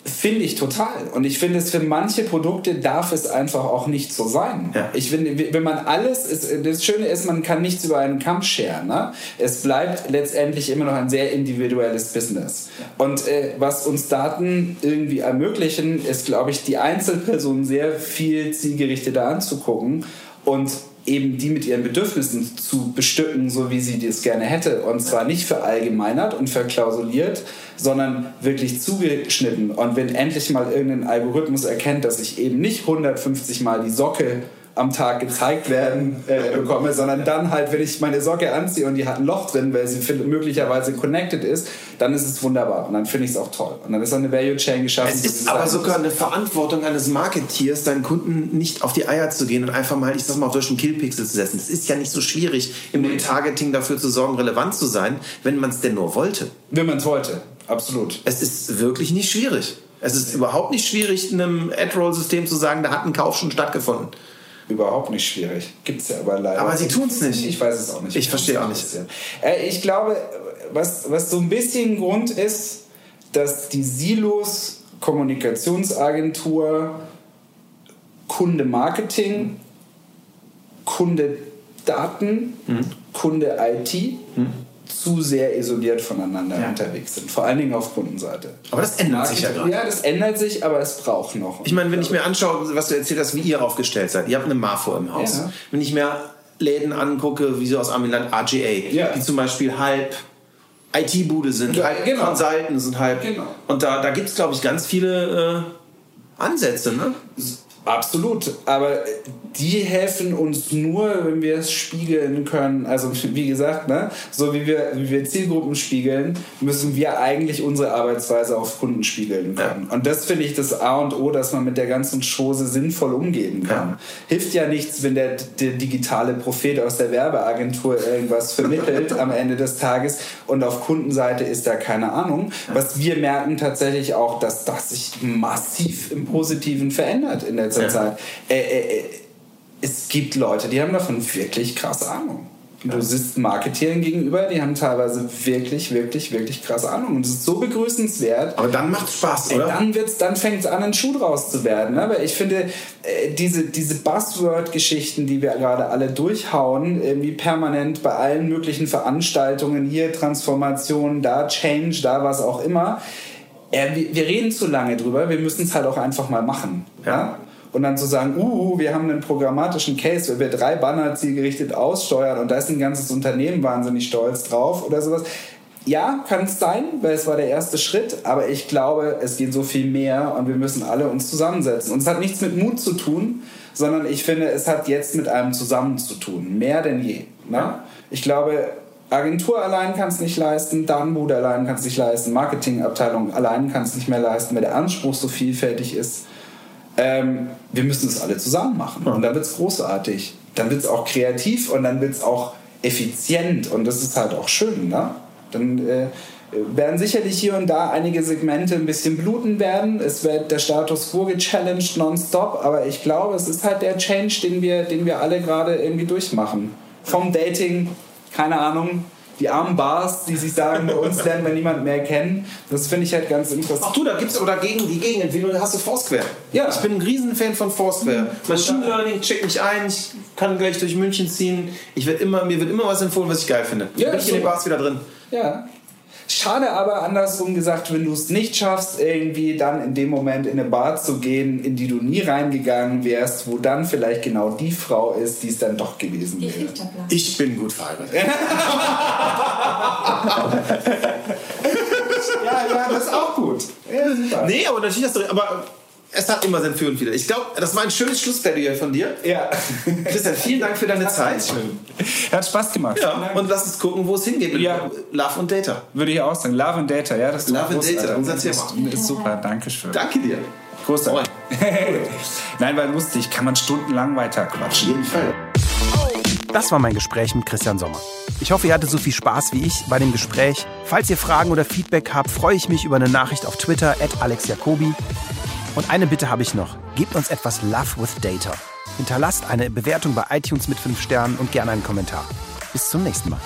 [SPEAKER 1] Finde ich total. Und ich finde es für manche Produkte darf es einfach auch nicht so sein.
[SPEAKER 2] Ja.
[SPEAKER 1] Ich finde, wenn man alles, ist, das Schöne ist, man kann nichts über einen Kamm scheren. Ne? Es bleibt letztendlich immer noch ein sehr individuelles Business. Und äh, was uns Daten irgendwie ermöglichen, ist, glaube ich, die Einzelperson sehr viel zielgerichteter anzugucken und eben die mit ihren Bedürfnissen zu bestücken, so wie sie das gerne hätte. Und zwar nicht verallgemeinert und verklausuliert, sondern wirklich zugeschnitten. Und wenn endlich mal irgendein Algorithmus erkennt, dass ich eben nicht 150 Mal die Socke am Tag gezeigt werden äh, bekomme, sondern dann halt, wenn ich meine Socke anziehe und die hat ein Loch drin, weil sie möglicherweise connected ist, dann ist es wunderbar und dann finde ich es auch toll. Und dann ist eine Value Chain geschaffen.
[SPEAKER 2] Es ist aber sogar eine Verantwortung eines Marketeers, deinen Kunden nicht auf die Eier zu gehen und einfach mal, ich sag mal, auf einen Killpixel zu setzen. Es ist ja nicht so schwierig, im Retargeting dafür zu sorgen, relevant zu sein, wenn man es denn nur wollte.
[SPEAKER 1] Wenn man es wollte, absolut.
[SPEAKER 2] Es ist wirklich nicht schwierig. Es ist überhaupt nicht schwierig, einem Ad-Roll-System zu sagen, da hat ein Kauf schon stattgefunden.
[SPEAKER 1] Überhaupt nicht schwierig. Gibt es ja aber leider.
[SPEAKER 2] Aber sie tun's nicht.
[SPEAKER 1] Ich weiß es auch nicht.
[SPEAKER 2] Ich verstehe auch nicht.
[SPEAKER 1] Äh, ich glaube, was, was so ein bisschen Grund ist, dass die Silos Kommunikationsagentur, Kunde Marketing, Kunde Daten,
[SPEAKER 2] Mhm.
[SPEAKER 1] Kunde IT zu sehr isoliert voneinander ja. unterwegs sind. Vor allen Dingen auf Kundenseite.
[SPEAKER 2] Aber das ändert sich ja gerade.
[SPEAKER 1] Ja, das ändert sich, aber es braucht noch.
[SPEAKER 2] Ich meine, wenn ich mir anschaue, was du erzählt hast, wie ihr aufgestellt seid. Ihr habt eine Marfo im Haus. Ja. Wenn ich mir Läden angucke, wie so aus Amiland, RGA, ja. die zum Beispiel halb IT-Bude sind, ja, halb genau. Consultant sind, halb. Genau. Und da, da gibt es, glaube ich, ganz viele äh, Ansätze. Ne?
[SPEAKER 1] Absolut, aber die helfen uns nur, wenn wir es spiegeln können. Also wie gesagt, ne, so wie wir, wie wir Zielgruppen spiegeln, müssen wir eigentlich unsere Arbeitsweise auf Kunden spiegeln können. Ja. Und das finde ich das A und O, dass man mit der ganzen Chose sinnvoll umgehen kann. Ja. Hilft ja nichts, wenn der, der digitale Prophet aus der Werbeagentur irgendwas vermittelt am Ende des Tages und auf Kundenseite ist da keine Ahnung. Was wir merken tatsächlich auch, dass das sich massiv im Positiven verändert in der letzter ja. Zeit. Äh, äh, äh, es gibt Leute, die haben davon wirklich krass Ahnung. Du siehst Marketing gegenüber, die haben teilweise wirklich, wirklich, wirklich krass Ahnung. Und es ist so begrüßenswert.
[SPEAKER 2] Aber dann macht es Spaß, oder?
[SPEAKER 1] Dann, dann fängt es an, ein Schuh draus zu werden. Aber ich finde, diese, diese Buzzword-Geschichten, die wir gerade alle durchhauen, irgendwie permanent bei allen möglichen Veranstaltungen, hier Transformation, da Change, da was auch immer, äh, wir, reden zu lange drüber, wir müssen es halt auch einfach mal machen. Ja? Und dann zu sagen, uh, wir haben einen programmatischen Case, wenn wir drei Banner zielgerichtet aussteuern und da ist ein ganzes Unternehmen wahnsinnig stolz drauf oder sowas. Ja, kann es sein, weil es war der erste Schritt, aber ich glaube, es geht so viel mehr und wir müssen alle uns zusammensetzen. Und es hat nichts mit Mut zu tun, sondern ich finde, es hat jetzt mit einem zusammen zu tun, mehr denn je. Ne? Ich glaube, Agentur allein kann es nicht leisten, Darmbude allein kann es nicht leisten, Marketingabteilung allein kann es nicht mehr leisten, weil der Anspruch so vielfältig ist. Ähm, wir müssen es alle zusammen machen und dann wird es großartig. Dann wird es auch kreativ und dann wird es auch effizient und das ist halt auch schön. Ne? Dann äh, werden sicherlich hier und da einige Segmente ein bisschen bluten werden. Es wird der Status quo gechallenged nonstop, aber ich glaube, es ist halt der Change, den wir, den wir alle gerade irgendwie durchmachen. Vom Dating keine Ahnung, die armen Bars, die sich sagen, bei uns lernen wir niemand mehr kennen. Das finde ich halt ganz interessant.
[SPEAKER 2] Ach du, da gibt es oder gegen die Gegenentwicklung hast du Foursquare. Ja. Ich bin ein Riesenfan von Foursquare. Mhm. Machine Learning, check mich ein, ich kann gleich durch München ziehen. Ich werd immer, mir wird immer was empfohlen, was ich geil finde. Ja, bin ich in den Bars wieder drin.
[SPEAKER 1] Ja. Schade aber andersrum gesagt, wenn du es nicht schaffst, irgendwie dann in dem Moment in eine Bar zu gehen, in die du nie reingegangen wärst, wo dann vielleicht genau die Frau ist, die es dann doch gewesen wäre.
[SPEAKER 2] Ich, ich bin gut verheiratet. ja,
[SPEAKER 1] ja, das ist auch gut.
[SPEAKER 2] Ja, nee, aber natürlich hast du. Aber es hat immer sein Für und Wider. Ich glaube, das war ein schönes Schlussplädoyer von dir.
[SPEAKER 1] Ja.
[SPEAKER 2] Christian, vielen Dank für deine Zeit.
[SPEAKER 1] Schön. Hat Spaß gemacht.
[SPEAKER 2] Ja, und lass uns gucken, wo es hingeht.
[SPEAKER 1] Ja.
[SPEAKER 2] Love und Data.
[SPEAKER 1] Würde ich auch sagen. Love und Data, ja. Das
[SPEAKER 2] Love and Data, unser Thema.
[SPEAKER 1] Ist, ist super, danke schön.
[SPEAKER 2] Danke dir.
[SPEAKER 1] Großartig. Nein, weil lustig, kann man stundenlang weiter quatschen. Auf
[SPEAKER 2] jeden Fall.
[SPEAKER 3] Das war mein Gespräch mit Christian Sommer. Ich hoffe, ihr hattet so viel Spaß wie ich bei dem Gespräch. Falls ihr Fragen oder Feedback habt, freue ich mich über eine Nachricht auf Twitter at alexjacobi. Und eine Bitte habe ich noch. Gebt uns etwas Love with Data. Hinterlasst eine Bewertung bei iTunes mit 5 Sternen und gerne einen Kommentar. Bis zum nächsten Mal.